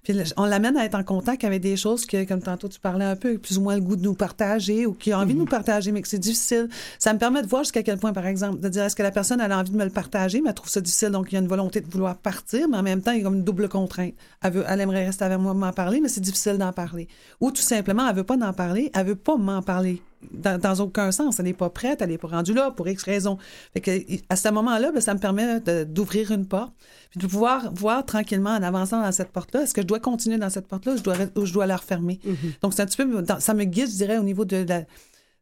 E: Puis on l'amène à être en contact avec des choses que, comme tantôt tu parlais un peu, plus ou moins le goût de nous partager ou qui a envie de nous partager, mais que c'est difficile. Ça me permet de voir jusqu'à quel point, par exemple, de dire est-ce que la personne elle a envie de me le partager, mais elle trouve ça difficile, donc il y a une volonté de vouloir partir, mais en même temps, il y a comme une double contrainte. Elle, veut, elle aimerait rester avec moi m'en parler, mais c'est difficile d'en parler. Ou tout simplement, elle veut pas d'en parler, elle veut pas m'en parler. Dans, dans aucun sens. Elle n'est pas prête, elle n'est pas rendue là pour X. Fait que, à ce moment-là, ben, ça me permet d'ouvrir une porte, puis de pouvoir voir tranquillement en avançant dans cette porte-là, est-ce que je dois continuer dans cette porte-là ou je dois, ou je dois la refermer? Donc, c'est un petit peu, ça me guide, je dirais, au niveau de la,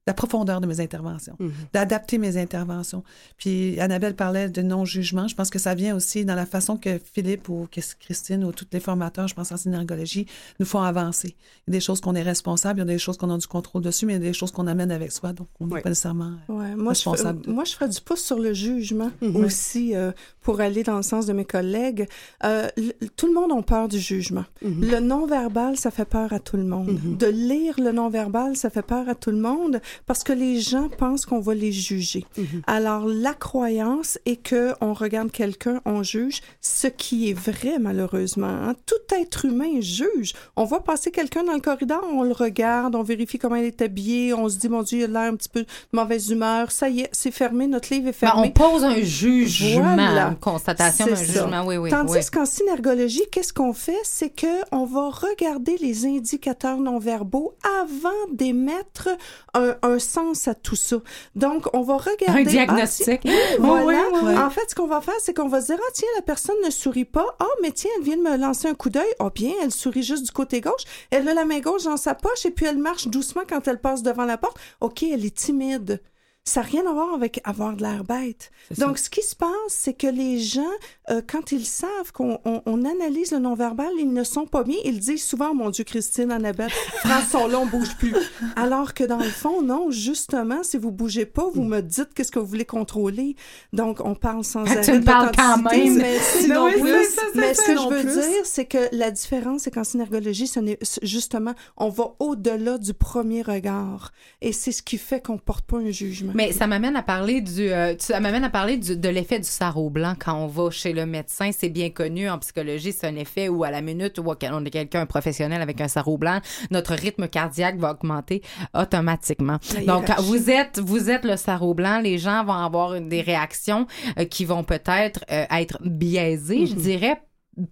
E: la profondeur de mes interventions, d'adapter mes interventions. Puis Annabelle parlait de non-jugement. Je pense que ça vient aussi dans la façon que Philippe ou que Christine ou tous les formateurs, je pense en synergologie, nous font avancer. Il y a des choses qu'on est responsable, il y a des choses qu'on a du contrôle dessus, mais il y a des choses qu'on amène avec soi, donc on n'est
D: Ouais.
E: pas nécessairement...
C: Ouais, moi, je,
E: responsable de-
C: moi, je ferais du pouce sur le jugement
D: Mhm.
C: aussi euh, pour aller dans le sens de mes collègues. Euh, tout le monde a peur du jugement.
D: Mhm.
C: Le non-verbal, ça fait peur à tout le monde. De lire le non-verbal, ça fait peur à tout le monde parce que les gens pensent qu'on va les juger.
D: Mhm.
C: Alors, la croyance est que on regarde quelqu'un, on juge, ce qui est vrai, malheureusement. hein. Tout être humain juge. On voit passer quelqu'un dans le corridor, on le regarde, on vérifie comment il est habillé, on se dit, mon Dieu, il a l'air un petit peu de mauvaise humeur. Ça y est, c'est fermé, notre livre est
A: Ben,
C: fermé.
A: on pose un jugement,
C: Voilà.
A: une constatation,
C: C'est
A: un
C: ça.
A: jugement, oui, oui.
C: Tandis
A: oui.
C: qu'en synergologie, qu'est-ce qu'on fait? C'est que on va regarder les indicateurs non verbaux avant d'émettre un, un sens à tout ça. Donc, on va regarder...
A: Un diagnostic.
C: Ah, tiens, voilà.
A: Oui, oui, oui.
C: En fait, ce qu'on va faire, c'est qu'on va se dire, ah tiens, la personne ne sourit pas. Ah, mais tiens, elle vient de me lancer un coup d'œil. Ah bien, elle sourit juste du côté gauche. Elle a la main gauche dans sa poche et puis elle marche doucement quand elle passe devant la porte. OK, elle est timide. Ça n'a rien à voir avec avoir de l'air bête. Donc, ce qui se passe, c'est que les gens, euh, quand ils savent qu'on on- on analyse le non-verbal, ils ne sont pas bien. Ils disent souvent, mon Dieu, Christine, Annabelle, France sont là, on bouge plus. Alors que dans le fond, non, justement, si vous bougez pas, vous me dites qu'est-ce que vous voulez contrôler. Donc, on parle sans
A: Tu
C: arrêt
A: me
C: de
A: parles quand même.
C: Mais sinon,
E: Oui,
C: plus.
E: ça,
C: mais ce que je veux
E: plus.
C: dire, c'est que la différence, c'est qu'en synergologie, ce n'est justement, on va au-delà du premier regard. Et c'est ce qui fait qu'on porte pas un jugement.
A: Mais ça m'amène à parler du, euh, ça m'amène à parler du- de l'effet du sarreau blanc quand on va chez le médecin. C'est bien connu en psychologie, c'est un effet où à la minute où on est quelqu'un un professionnel avec un sarreau blanc, notre rythme cardiaque va augmenter automatiquement. Donc quand vous êtes, vous êtes le sarreau blanc, les gens vont avoir des réactions euh, qui vont peut-être euh, être biaisées, je dirais,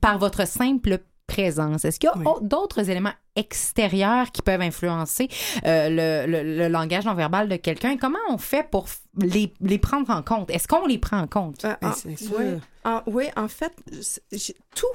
A: par votre simple présence? Est-ce qu'il y a
D: Oui.
A: au- d'autres éléments extérieurs qui peuvent influencer euh, le, le- le langage non verbal de quelqu'un? Comment on fait pour les, les prendre en compte? Est-ce qu'on les prend en compte?
D: Sûr.
C: ouais. Ah, oui, en fait, tout,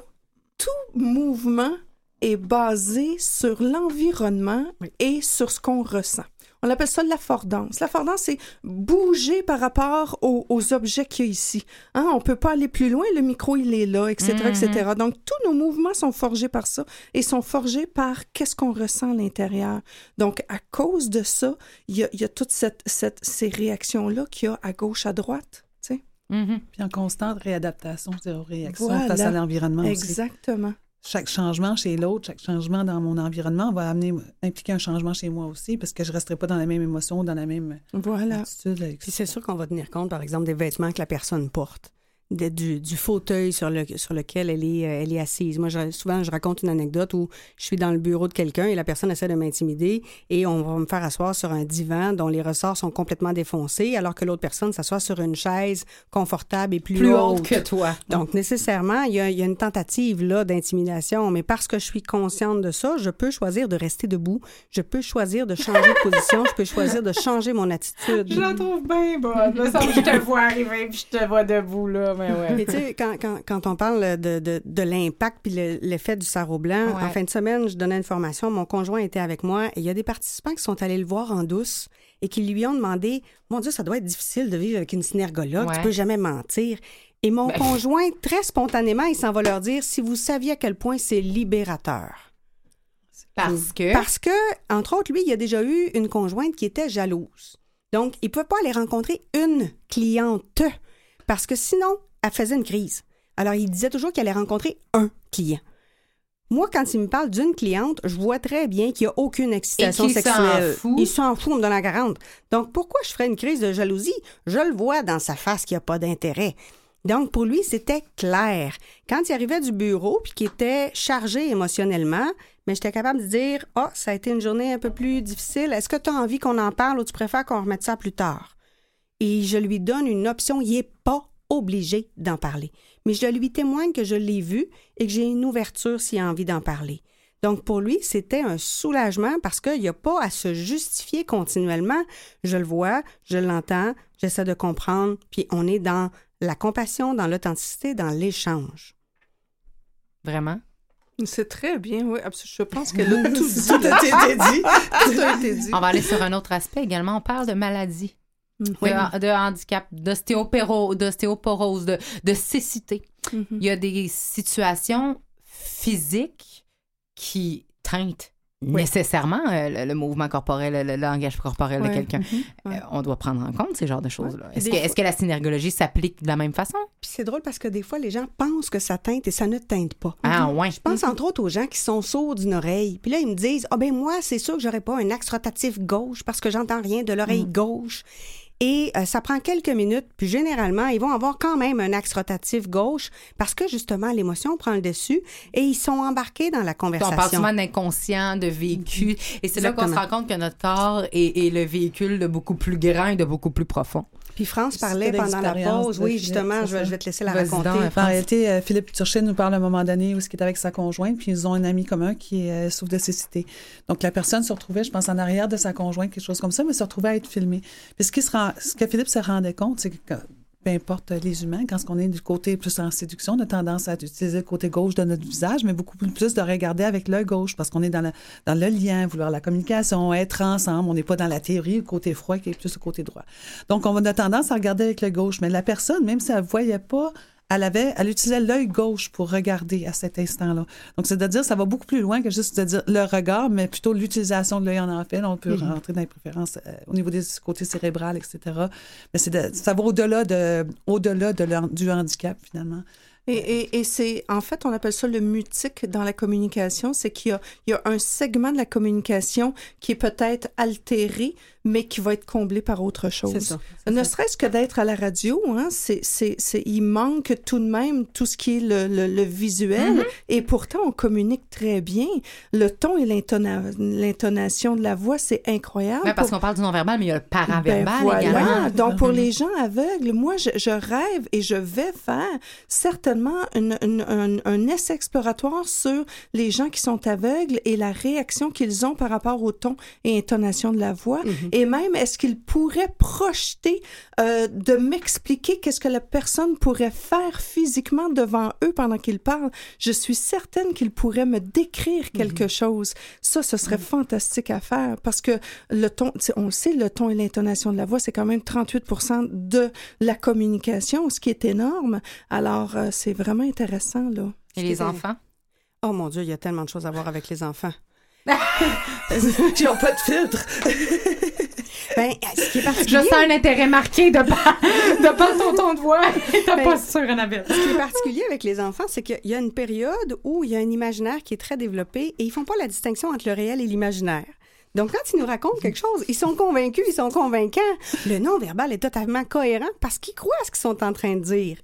C: tout mouvement est basé sur l'environnement
D: Oui.
C: et sur ce qu'on ressent. On appelle ça l'affordance. L'affordance, c'est bouger par rapport aux, aux objets qu'il y a ici. Hein, on peut pas aller plus loin, le micro, il est là, etc., etc. Donc, tous nos mouvements sont forgés par ça et sont forgés par qu'est-ce qu'on ressent à l'intérieur. Donc, à cause de ça, il y a, il y a toutes cette, cette, ces réactions-là qu'il y a à gauche, à droite. tu sais.
A: Mhm.
E: Puis en constante réadaptation, c'est-à-dire réaction
C: Voilà.
E: face à l'environnement aussi. Chaque changement chez l'autre, chaque changement dans mon environnement va amener, impliquer un changement chez moi aussi, parce que je ne resterai pas dans la même émotion, dans la même
C: Voilà.
E: attitude.
D: Puis c'est sûr qu'on va tenir compte, par exemple, des vêtements que la personne porte, de- du, du fauteuil sur, le, sur lequel elle est, euh, elle est assise. Moi, je- souvent, je raconte une anecdote où je suis dans le bureau de quelqu'un et la personne essaie de m'intimider et on va me faire asseoir sur un divan dont les ressorts sont complètement défoncés, alors que l'autre personne s'assoit sur une chaise confortable et plus,
A: Plus
D: haute.
A: haute que toi.
D: Donc, nécessairement, il y a, il y a une tentative là d'intimidation, mais parce que je suis consciente de ça, je peux choisir de rester debout, je peux choisir de changer de position, je peux choisir de changer mon attitude.
A: Je la trouve bien bonne. Je te vois arriver puis je te vois debout, là. Mais ouais.
D: Mais tu sais, quand, quand, quand on parle de, de, de l'impact puis le- l'effet du sarreau blanc,
A: Ouais.
D: en fin de semaine, je donnais une formation, mon conjoint était avec moi et il y a des participants qui sont allés le voir en douce et qui lui ont demandé Mon Dieu, ça doit être difficile de vivre avec une synergologue,
A: Ouais.
D: tu peux jamais mentir. Et mon
A: Ben-
D: conjoint, très spontanément, il s'en va leur dire Si vous saviez à quel point c'est libérateur.
A: Parce que?
D: Parce que, entre autres, lui, il a déjà eu une conjointe qui était jalouse. Donc, il ne pouvait pas aller rencontrer une cliente parce que sinon, elle faisait une crise. Alors, il disait toujours qu'il allait rencontrer un client. Moi, quand il me parle d'une cliente, je vois très bien qu'il n'y a aucune excitation
A: Et s'en
D: sexuelle.
A: fout.
D: Il s'en fout, on me donne la 40. Donc, pourquoi je ferais une crise de jalousie? Je le vois dans sa face qu'il n'y a pas d'intérêt. Donc, pour lui, c'était clair. Quand il arrivait du bureau puis qu'il était chargé émotionnellement, mais j'étais capable de dire Ah, ça a été une journée un peu plus difficile. Est-ce que tu as envie qu'on en parle ou tu préfères qu'on remette ça plus tard? Et je lui donne une option. Il n'est pas obligé d'en parler. Mais je lui témoigne que je l'ai vu et que j'ai une ouverture s'il a envie d'en parler. Donc, pour lui, c'était un soulagement parce qu'il n'y a pas à se justifier continuellement. Je le vois, je l'entends, j'essaie de comprendre, puis on est dans la compassion, dans l'authenticité, dans l'échange.
A: Vraiment?
C: C'est très bien, oui. absolument. Je pense a tout.
E: Tout a été dit.
C: Tout a été dit.
A: On va aller sur un autre aspect également. On parle de maladie. De, de handicap, d'ostéoporose, de, de cécité.
C: Mhm.
A: Il y a des situations physiques qui teintent nécessairement euh, le, le mouvement corporel, le, le langage corporel de quelqu'un.
C: Mhm.
A: Euh, on doit prendre en compte ces genres de choses-là. Est-ce que,
D: fois-
A: est-ce que la synergologie s'applique de la même façon?
D: Puis c'est drôle parce que des fois, les gens pensent que ça teinte et ça ne teinte pas.
A: Ah, ouais.
D: Je pense entre autres aux gens qui sont sourds d'une oreille. Puis là, ils me disent Ah ben moi, c'est sûr que j'aurais pas un axe rotatif gauche parce que j'entends rien de l'oreille gauche. Et euh, ça prend quelques minutes, puis généralement, ils vont avoir quand même un axe rotatif gauche parce que justement, l'émotion prend le dessus et ils sont embarqués dans la
A: On parle
D: conversation.
A: souvent d'inconscient, de vécu. Et c'est là qu'on se rend compte que notre corps est, est le véhicule de beaucoup plus grand et de beaucoup plus profond.
D: Puis France parlait pendant la pause. Oui, justement, je vais,
E: ça.
D: je vais te laisser la raconter.
E: En réalité, euh, Philippe Turchin nous parle à un moment donné où il est avec sa conjointe, puis ils ont un ami commun qui euh, souffre de cécité. Donc, la personne se retrouvait, je pense, en arrière de sa conjointe, quelque chose comme ça, mais se retrouvait à être filmée. Puis ce, qui se rend- ce que Philippe se rendait compte, c'est que peu importe les humains, quand on est du côté plus en séduction, on a tendance à utiliser le côté gauche de notre visage, mais beaucoup plus de regarder avec l'œil gauche parce qu'on est dans, dans le lien, vouloir la communication, être ensemble. On n'est pas dans la théorie, le côté froid qui est plus le côté droit. Donc, on a tendance à regarder avec le gauche, mais la personne, même si elle ne voyait pas, elle avait, elle utilisait l'œil gauche pour regarder à cet instant-là. Donc, c'est-à-dire, ça va beaucoup plus loin que juste de dire le regard, mais plutôt l'utilisation de l'œil en fait. On peut rentrer dans les préférences euh, au niveau des côtés cérébral, etc. Mais c'est ça va au-delà de, au-delà de leur- du handicap, finalement.
C: Et, et, et c'est, en fait, on appelle ça le mutique dans la communication, c'est qu'il y a un segment de la communication qui est peut-être altéré, mais qui va être comblé par autre chose.
D: Ça.
C: Ne serait-ce que d'être à la radio, hein, c'est, c'est, il manque tout de même tout ce qui est le, le, le visuel, et pourtant on communique très bien. Le ton et l'intona- l'intonation de la voix, c'est incroyable.
A: Ouais, parce
C: Pour-
A: qu'on parle du non-verbal, mais il y a le paraverbal
C: ben voilà.
A: également.
C: Donc, pour les gens aveugles, moi, je, je rêve et je vais faire certainement une- une- un, un essai exploratoire sur les gens qui sont aveugles et la réaction qu'ils ont par rapport au ton et intonation de la voix.
A: Mhm.
C: Et Et même, est-ce qu'il pourrait projeter euh, de m'expliquer qu'est-ce que la personne pourrait faire physiquement devant eux pendant qu'ils parlent? Je suis certaine qu'il pourrait me décrire quelque chose. Ça, ce serait fantastique à faire parce que le ton, tu sais, on le sait, le ton et l'intonation de la voix, c'est quand même 38% de la communication, ce qui est énorme. Alors, euh, c'est vraiment intéressant, là.
A: Et les enfants?
D: Oh mon Dieu, il y a tellement de choses à voir avec les enfants.
C: Ils n'ont pas de filtre.
D: Ben, ce qui est
A: Je
D: particulier,
A: sens un intérêt marqué de par, de par ton ton de voix. T'as
D: Ben,
A: pas sûr, Annabelle.
D: ce qui est particulier avec les enfants, c'est qu'il y a une période où il y a un imaginaire qui est très développé et ils font pas la distinction entre le réel et l'imaginaire. Donc, quand ils nous racontent quelque chose, ils sont convaincus, ils sont convaincants. Le non-verbal est totalement cohérent parce qu'ils croient à ce qu'ils sont en train de dire.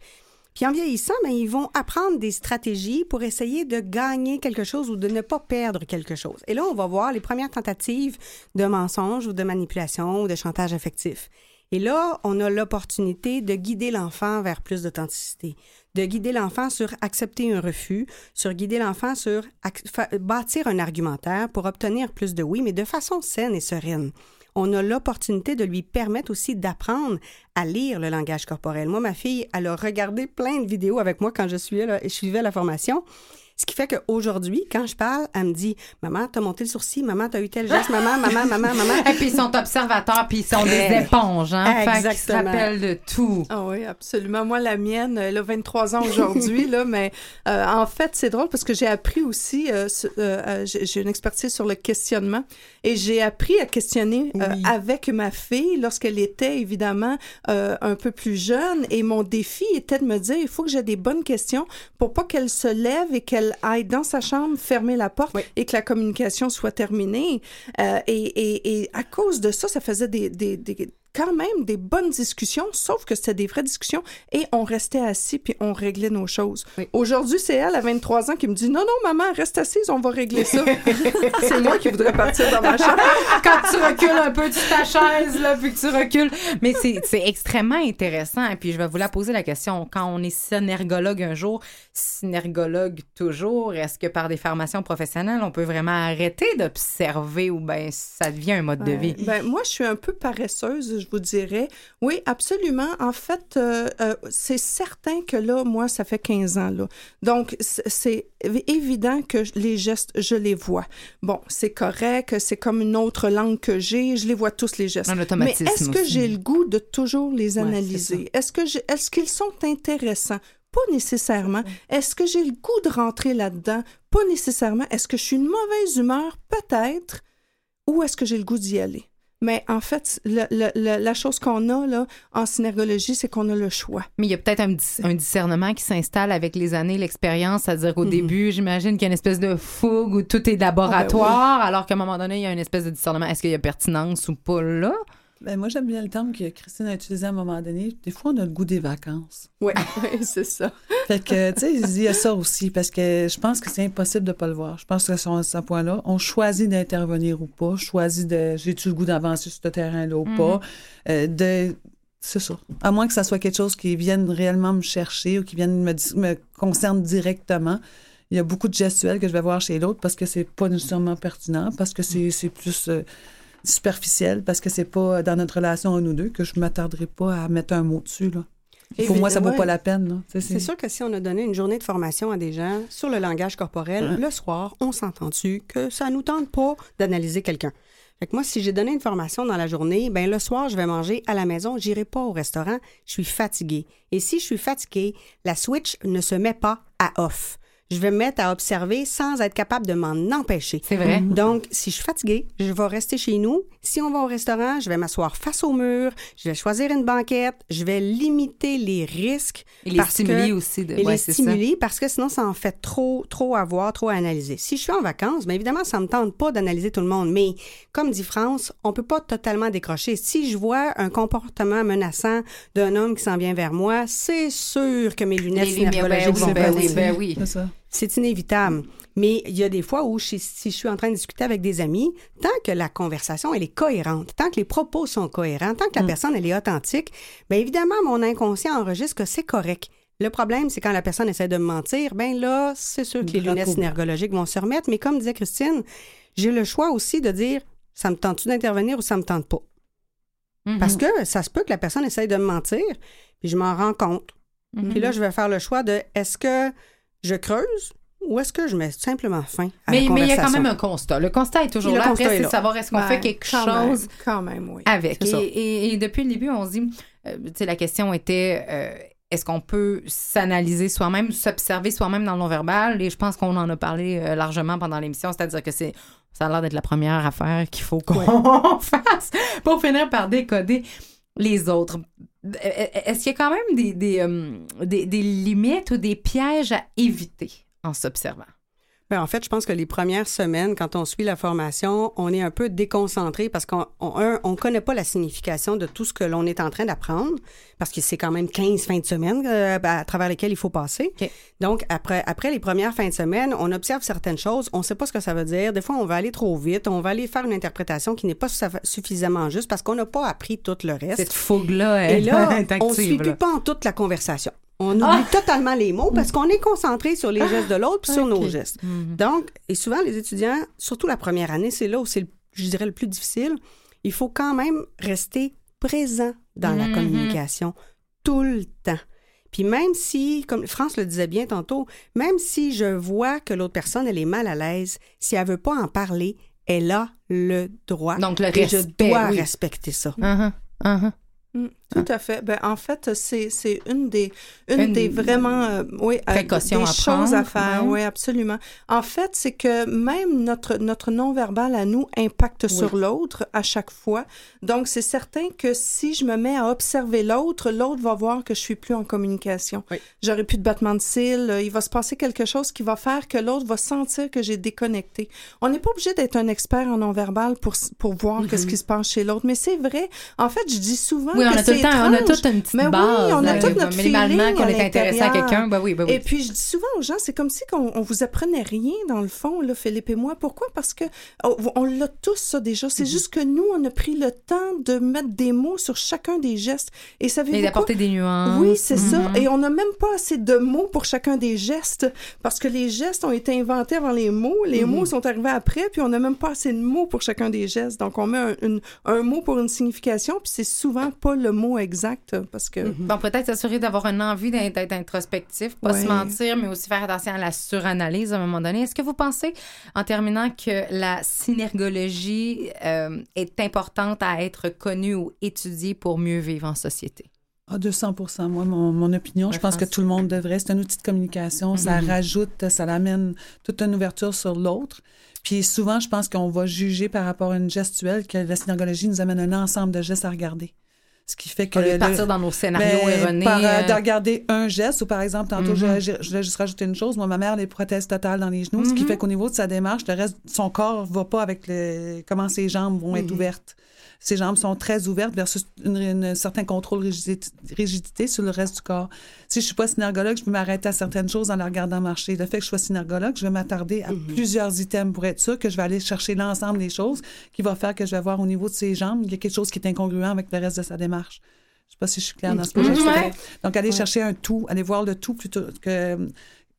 D: Puis en vieillissant, ben, ils vont apprendre des stratégies pour essayer de gagner quelque chose ou de ne pas perdre quelque chose. Et là, on va voir les premières tentatives de mensonges ou de manipulation ou de chantage affectif. Et là, on a l'opportunité de guider l'enfant vers plus d'authenticité, de guider l'enfant sur accepter un refus, sur guider l'enfant sur bâtir un argumentaire pour obtenir plus de oui, mais de façon saine et sereine. On a l'opportunité de lui permettre aussi d'apprendre à lire le langage corporel. Moi, ma fille, elle a regardé plein de vidéos avec moi quand je suivais, je suivais la formation. Ce qui fait qu'aujourd'hui, quand je parle, elle me dit Maman, t'as monté le sourcil, maman, t'as eu tel geste, maman, maman, maman, maman.
A: Et puis ils sont observateurs, puis ils sont des
D: Eh,
A: éponges, hein. Fait qu'ils se
D: exactement.
A: rappellent de tout.
C: Ah oui, absolument. Moi, la mienne, elle a 23 ans aujourd'hui, là, mais euh, en fait, c'est drôle parce que j'ai appris aussi, euh, euh, j'ai j'ai une expertise sur le questionnement et j'ai appris à questionner euh,
D: Oui.
C: avec ma fille lorsqu'elle était évidemment euh, un peu plus jeune et mon défi était de me dire, il faut que j'ai des bonnes questions pour pas qu'elle se lève et qu'elle aille dans sa chambre fermer la porte
D: Oui.
C: et que la communication soit terminée. Euh, et, et, et à cause de ça, ça faisait des, des, des quand même des bonnes discussions, sauf que c'était des vraies discussions et on restait assis puis on réglait nos choses.
D: Oui.
C: Aujourd'hui, c'est elle à 23 ans qui me dit non non maman, reste assise, on va régler ça. c'est moi qui voudrais partir dans ma chambre.
A: Quand tu recules un peu de ta chaise, là, puis que tu recules. Mais c'est c'est extrêmement intéressant. Et puis, je vais vous la poser la question. Quand on est synergologue un jour, synergologue toujours, est-ce que par des formations professionnelles, on peut vraiment arrêter d'observer ou bien ça devient un mode de vie?
C: Ben, moi, je suis un peu paresseuse, je vous dirais. Oui, absolument. En fait, euh, euh, c'est certain que là, moi, ça fait 15 ans. Là. Donc, c'est évident que les gestes, je les vois. Bon, c'est correct, c'est comme une autre langue que j'ai, je les vois tous les gestes. Mais est-ce que j'ai le goût de toujours les
D: Ouais,
C: analyser? est-ce que est-ce qu'ils sont intéressants? Pas nécessairement. Est-ce que j'ai le goût de rentrer là-dedans? Pas nécessairement. Est-ce que je suis une mauvaise humeur? Peut-être. Ou est-ce que j'ai le goût d'y aller? Mais en fait, le- le- le- la chose qu'on a là, en synergologie, c'est qu'on a le choix.
A: Mais il y a peut-être un, dis- un discernement qui s'installe avec les années, l'expérience, c'est-à-dire qu'au début, j'imagine qu'il y a une espèce de fougue où tout est laboratoire, alors qu'à un moment donné, il y a une espèce de discernement. Est-ce qu'il y a pertinence ou pas là?
E: Ben, moi, j'aime bien le terme que Christine a utilisé à un moment donné. Des fois, on a le goût des vacances.
C: Oui, c'est ça.
E: Fait que, tu sais, il y a ça aussi, parce que je pense que c'est impossible de pas le voir. Je pense que sur ce point-là, on choisit d'intervenir ou pas, choisit de, j'ai-tu le goût d'avancer sur ce terrain-là ou pas, euh, de, c'est ça. À moins que ça soit quelque chose qui vienne réellement me chercher ou qui vienne me, me concerne directement. Il y a beaucoup de gestuels que je vais voir chez l'autre parce que c'est pas nécessairement pertinent, parce que c'est, c'est plus euh, superficiel, parce que c'est pas dans notre relation à nous deux que je m'attarderai pas à mettre un mot dessus, là. Pour moi, ça vaut pas la peine,
D: C'est sûr que si on a donné une journée de formation à des gens sur le langage corporel, le soir, on s'entend-tu que ça nous tente pas d'analyser quelqu'un? Fait que moi, si j'ai donné une formation dans la journée, ben le soir, je vais manger à la maison, j'irai pas au restaurant, je suis fatiguée. Et si je suis fatiguée, la switch ne se met pas à off. Je vais me mettre à observer sans être capable de m'en empêcher.
A: C'est vrai.
D: Donc, si je suis fatiguée, je vais rester chez nous. Si on va au restaurant, je vais m'asseoir face au mur, je vais choisir une banquette, je vais limiter les risques.
A: Et les
D: que-
A: aussi. De...
D: Et
A: ouais,
D: les stimuli, parce que sinon, ça en fait trop, trop à voir, trop à analyser. Si je suis en vacances, bien évidemment, ça me tente pas d'analyser tout le monde. Mais, comme dit France, on peut pas totalement décrocher. Si je vois un comportement menaçant d'un homme qui s'en vient vers moi, c'est sûr que mes lunettes
A: Les lumières, ben
D: vont
A: oui, ben oui, ben oui.
E: C'est ça.
D: C'est inévitable. Mais il y a des fois où, si, si je suis en train de discuter avec des amis, tant que la conversation, elle est cohérente, tant que les propos sont cohérents, tant que la personne, elle est authentique, bien évidemment, mon inconscient enregistre que c'est correct. Le problème, c'est quand la personne essaie de me mentir, ben là, c'est sûr que les lunettes synergologiques vont se remettre. Mais comme disait Christine, j'ai le choix aussi de dire, ça me tente-tu d'intervenir ou ça me tente pas?
A: Mhm.
D: Parce que ça se peut que la personne essaye de me mentir, puis je m'en rends compte.
A: Mhm.
D: Puis là, je vais faire le choix de est-ce que je creuse ou est-ce que je mets simplement fin à
A: Mais
D: la
A: mais il y a quand
D: conversation?
A: même un constat. Le constat est toujours
D: Le
A: là. Après,
D: est
A: c'est savoir est-ce qu'on
C: Ben,
A: fait quelque
C: quand
A: chose
C: même, quand même, oui.
A: avec. Et- et depuis le début, on se dit, euh, tu sais, la question était, euh, est-ce qu'on peut s'analyser soi-même, s'observer soi-même dans le non-verbal? Et je pense qu'on en a parlé euh, largement pendant l'émission, c'est-à-dire que c'est, ça a l'air d'être la première affaire qu'il faut qu'on fasse pour finir par décoder les autres. Est-ce qu'il y a quand même des, des, euh, des- des limites ou des pièges à éviter en s'observant?
D: Ben, en fait, je pense que les premières semaines, quand on suit la formation, on est un peu déconcentré parce qu'on on, on connaît pas la signification de tout ce que l'on est en train d'apprendre parce que c'est quand même 15 fins de semaine euh, à travers lesquelles il faut passer. Donc, après, après les premières fins de semaine, on observe certaines choses, on sait pas ce que ça veut dire. Des fois, on va aller trop vite, on va aller faire une interprétation qui n'est pas suffi- suffisamment juste parce qu'on n'a pas appris tout le reste.
A: Cette fougue-là
D: Et
A: elle,
D: là,
A: est
D: on ne suit
A: là.
D: plus pas en toute la conversation. On oublie
A: Ah!
D: totalement les mots parce qu'on est concentré sur les gestes de l'autre puis sur nos gestes.
A: Mhm.
D: Donc, et souvent, les étudiants, surtout la première année, c'est là où c'est, je dirais, le plus difficile. Il faut quand même rester présent dans la
A: Mhm.
D: communication tout le temps. Puis même si, comme France le disait bien tantôt, même si je vois que l'autre personne, elle est mal à l'aise, si elle veut pas en parler, elle a le droit.
A: Donc, le
D: et je
A: respect,
D: dois
A: oui.
D: respecter ça.
A: Uh-huh, uh-huh.
C: Mm, Tout à fait. Ben, en fait, c'est c'est une des, une,
A: Une
C: des vraiment euh, oui, euh,
A: précautions
C: des
A: à
C: choses à faire. Oui, absolument. En fait, c'est que même notre, notre non-verbal à nous impacte sur l'autre à chaque fois. Donc, c'est certain que si je me mets à observer l'autre, l'autre va voir que je suis plus en communication.
D: Oui.
C: J'aurai plus de battement de cils. euh, Il va se passer quelque chose qui va faire que l'autre va sentir que j'ai déconnecté. On n'est pas obligé d'être un expert en non-verbal pour, pour voir
A: Mm-hmm.
C: qu'est-ce qui se passe chez l'autre. Mais c'est vrai. En fait, je dis souvent
A: Oui,
C: que c'est
A: temps, on a toute une petite
C: Mais oui,
A: base.
C: on a
A: là,
C: tout notre feeling
A: qu'on est intéressé à quelqu'un. Ben oui, ben oui.
C: Et puis, je dis souvent aux gens, c'est comme si on, on vous apprenait rien, dans le fond, là, Philippe et moi. Pourquoi? Parce que oh, on l'a tous, ça, déjà. C'est juste que nous, on a pris le temps de mettre des mots sur chacun des gestes. Et
A: Et
C: quoi?
A: d'apporter des nuances.
C: Oui, c'est ça.
A: Mhm.
C: Et on n'a même pas assez de mots pour chacun des gestes parce que les gestes ont été inventés avant les mots. Les mots sont arrivés après, puis on n'a même pas assez de mots pour chacun des gestes. Donc, on met un, une- un mot pour une signification, puis c'est souvent pas le mot exact parce que.
A: Bon, peut-être s'assurer d'avoir une envie d'être introspectif, pas
C: Ouais.
A: se mentir, mais aussi faire attention à la suranalyse à un moment donné. Est-ce que vous pensez, en terminant, que la synergologie euh, est importante à être connue ou étudiée pour mieux vivre en société?
E: Ah, 200 Moi, mon, mon opinion, je pense que tout le monde devrait. C'est un outil de communication. Ça rajoute, ça l'amène toute une ouverture sur l'autre. Puis souvent, je pense qu'on va juger par rapport à une gestuelle que la synergologie nous amène un ensemble de gestes à regarder. Ce qui fait que...
A: Au lieu de
E: le-
A: partir dans nos scénarios
E: ben,
A: erronés.
E: par, euh,
A: euh,
E: de regarder un geste, ou par exemple, tantôt,
A: Mhm.
E: je, je, je voulais juste rajouter une chose. Moi, ma mère a des prothèses totales dans les genoux, ce qui
A: Mhm.
E: fait qu'au niveau de sa démarche, le reste, son corps va pas avec le, comment ses jambes vont être ouvertes. Ses jambes sont très ouvertes versus une, une certain contrôle rigidité, rigidité sur le reste du corps. Si je suis pas synergologue, je peux m'arrêter à certaines choses en la regardant marcher. Le fait que je sois synergologue, je vais m'attarder à plusieurs items pour être sûr que je vais aller chercher l'ensemble des choses qui va faire que je vais voir au niveau de ses jambes, il y a quelque chose qui est incongruent avec le reste de sa démarche. Je sais pas si je suis claire dans ce que j'explique.
A: ouais.
E: Donc, aller chercher un tout, aller voir le tout plutôt que euh,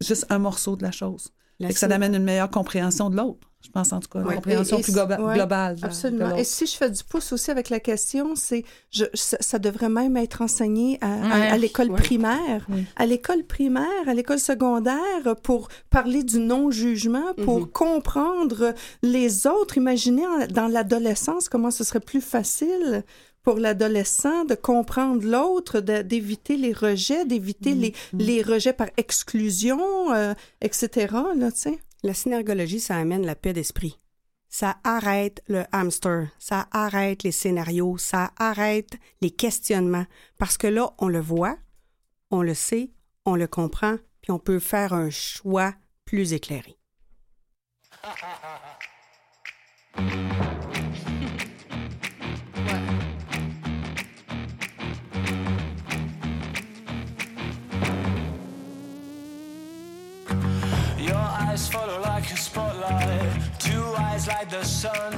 E: juste un morceau de la chose.
D: La
E: Et que ça amène une meilleure compréhension de l'autre. Je pense en tout cas, une
C: Ouais.
E: compréhension
C: Et- et
E: plus
C: si-
E: globa-
C: ouais,
E: globale. de
C: Absolument. Et si je fais du pouce aussi avec la question, c'est je, ça, ça devrait même être enseigné à, à-
A: Ouais.
C: à l'école
D: Ouais.
C: primaire, à l'école primaire, à l'école secondaire, pour parler du non-jugement, pour
D: Mhm.
C: comprendre les autres. Imaginez en- dans l'adolescence comment ce serait plus facile pour l'adolescent de comprendre l'autre, d'éviter les rejets, d'éviter les, les rejets par exclusion, euh, etc. Là, tu sais.
D: La synergologie, ça amène la paix d'esprit. Ça arrête le hamster, ça arrête les scénarios, ça arrête les questionnements. Parce que là, on le voit, on le sait, on le comprend, puis on peut faire un choix plus éclairé.
F: eyes follow like a spotlight, two eyes like the sun.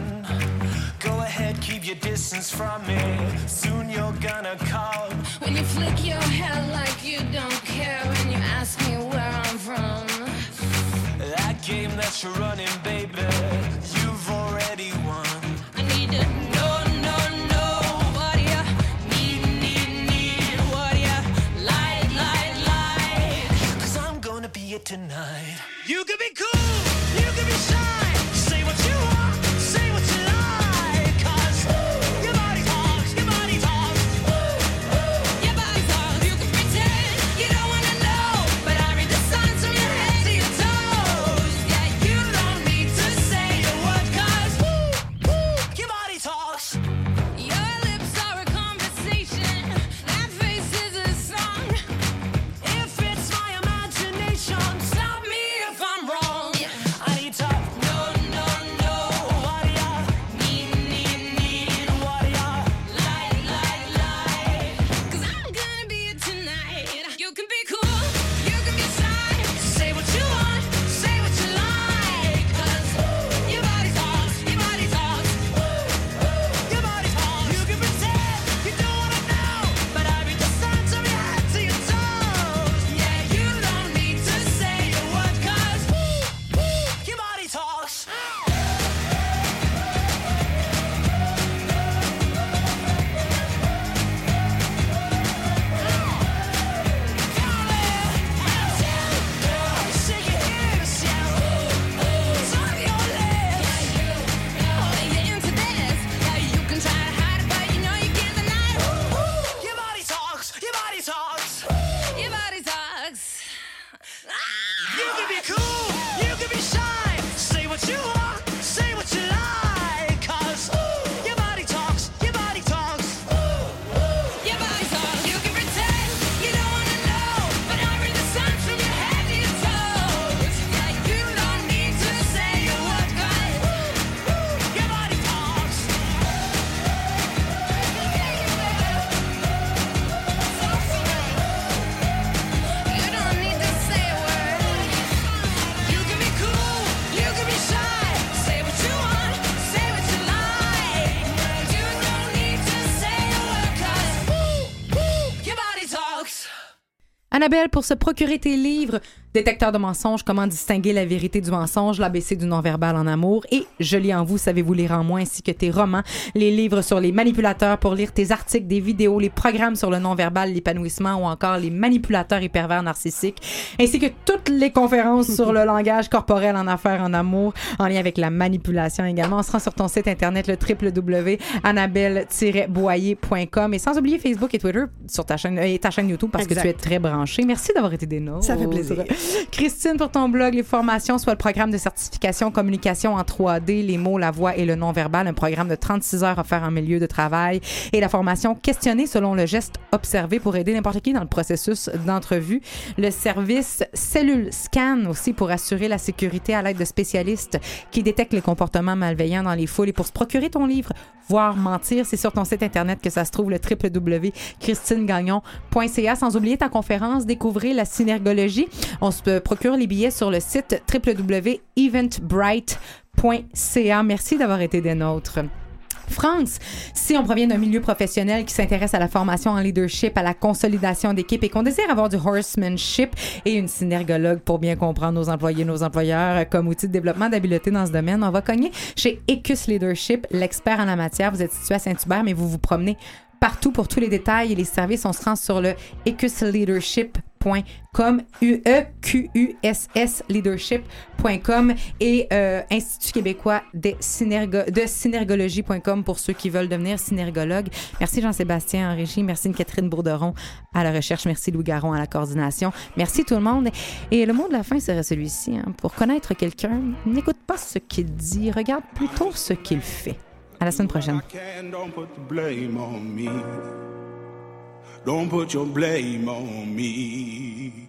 F: Go ahead, keep your distance from me. Soon you're gonna come.
I: When you flick your hair like you don't care, when you ask me where I'm from.
F: That game that you're running, baby, you've already won.
I: I need to know. What
F: do need, need, need? What do
I: I'm gonna be it tonight. You can be cool.
A: Annabelle, pour se procurer tes livres, Détecteur de mensonges, comment distinguer la vérité du mensonge, l'ABC du non-verbal en amour et Je lis en vous, savez-vous lire en moi, ainsi que tes romans, les livres sur les manipulateurs pour lire tes articles, des vidéos, les programmes sur le non-verbal, l'épanouissement ou encore les manipulateurs et pervers narcissiques, ainsi que toutes les conférences sur le langage corporel en affaires en amour, en lien avec la manipulation également. On se rend sur ton site internet le www.annabelle-boyer.com et sans oublier Facebook et Twitter sur ta chaîne, et ta chaîne YouTube parce
D: Exact.
A: que tu es très branché. Merci d'avoir été des nôtres.
D: Ça fait plaisir.
A: Christine, pour ton blog, les formations, soit le programme de certification communication en 3D, les mots, la voix et le non-verbal, un programme de 36 heures offert en milieu de travail, et la formation questionner selon le geste observé pour aider n'importe qui dans le processus d'entrevue. Le service Cellule Scan aussi pour assurer la sécurité à l'aide de spécialistes qui détectent les comportements malveillants dans les foules. Et pour se procurer ton livre, Voir mentir, c'est sur ton site internet que ça se trouve, le www.christinegagnon.ca. Sans oublier ta conférence, découvrir la synergologie. On se procure les billets sur le site www.eventbrite.ca. Merci d'avoir été des nôtres. France, si on provient d'un milieu professionnel qui s'intéresse à la formation en leadership, à la consolidation d'équipe et qu'on désire avoir du horsemanship et une synergologue pour bien comprendre nos employés, nos employeurs comme outil de développement d'habileté dans ce domaine, on va cogner chez Ecus Leadership, l'expert en la matière. Vous êtes situé à Saint-Hubert, mais vous vous promenez partout pour tous les détails et les services. On se rend sur le ecusleadership.com, U-E-Q-U-S-S leadership.com et euh, Institut québécois de synergologie.com pour ceux qui veulent devenir synergologues. Merci Jean-Sébastien en régie. Merci Catherine Bourderon à la recherche. Merci Louis Garon à la coordination. Merci tout le monde. Et le mot de la fin serait celui-ci. hein. Pour connaître quelqu'un, n'écoute pas ce qu'il dit, regarde plutôt ce qu'il fait. À la semaine prochaine.
B: Don't put your blame on me.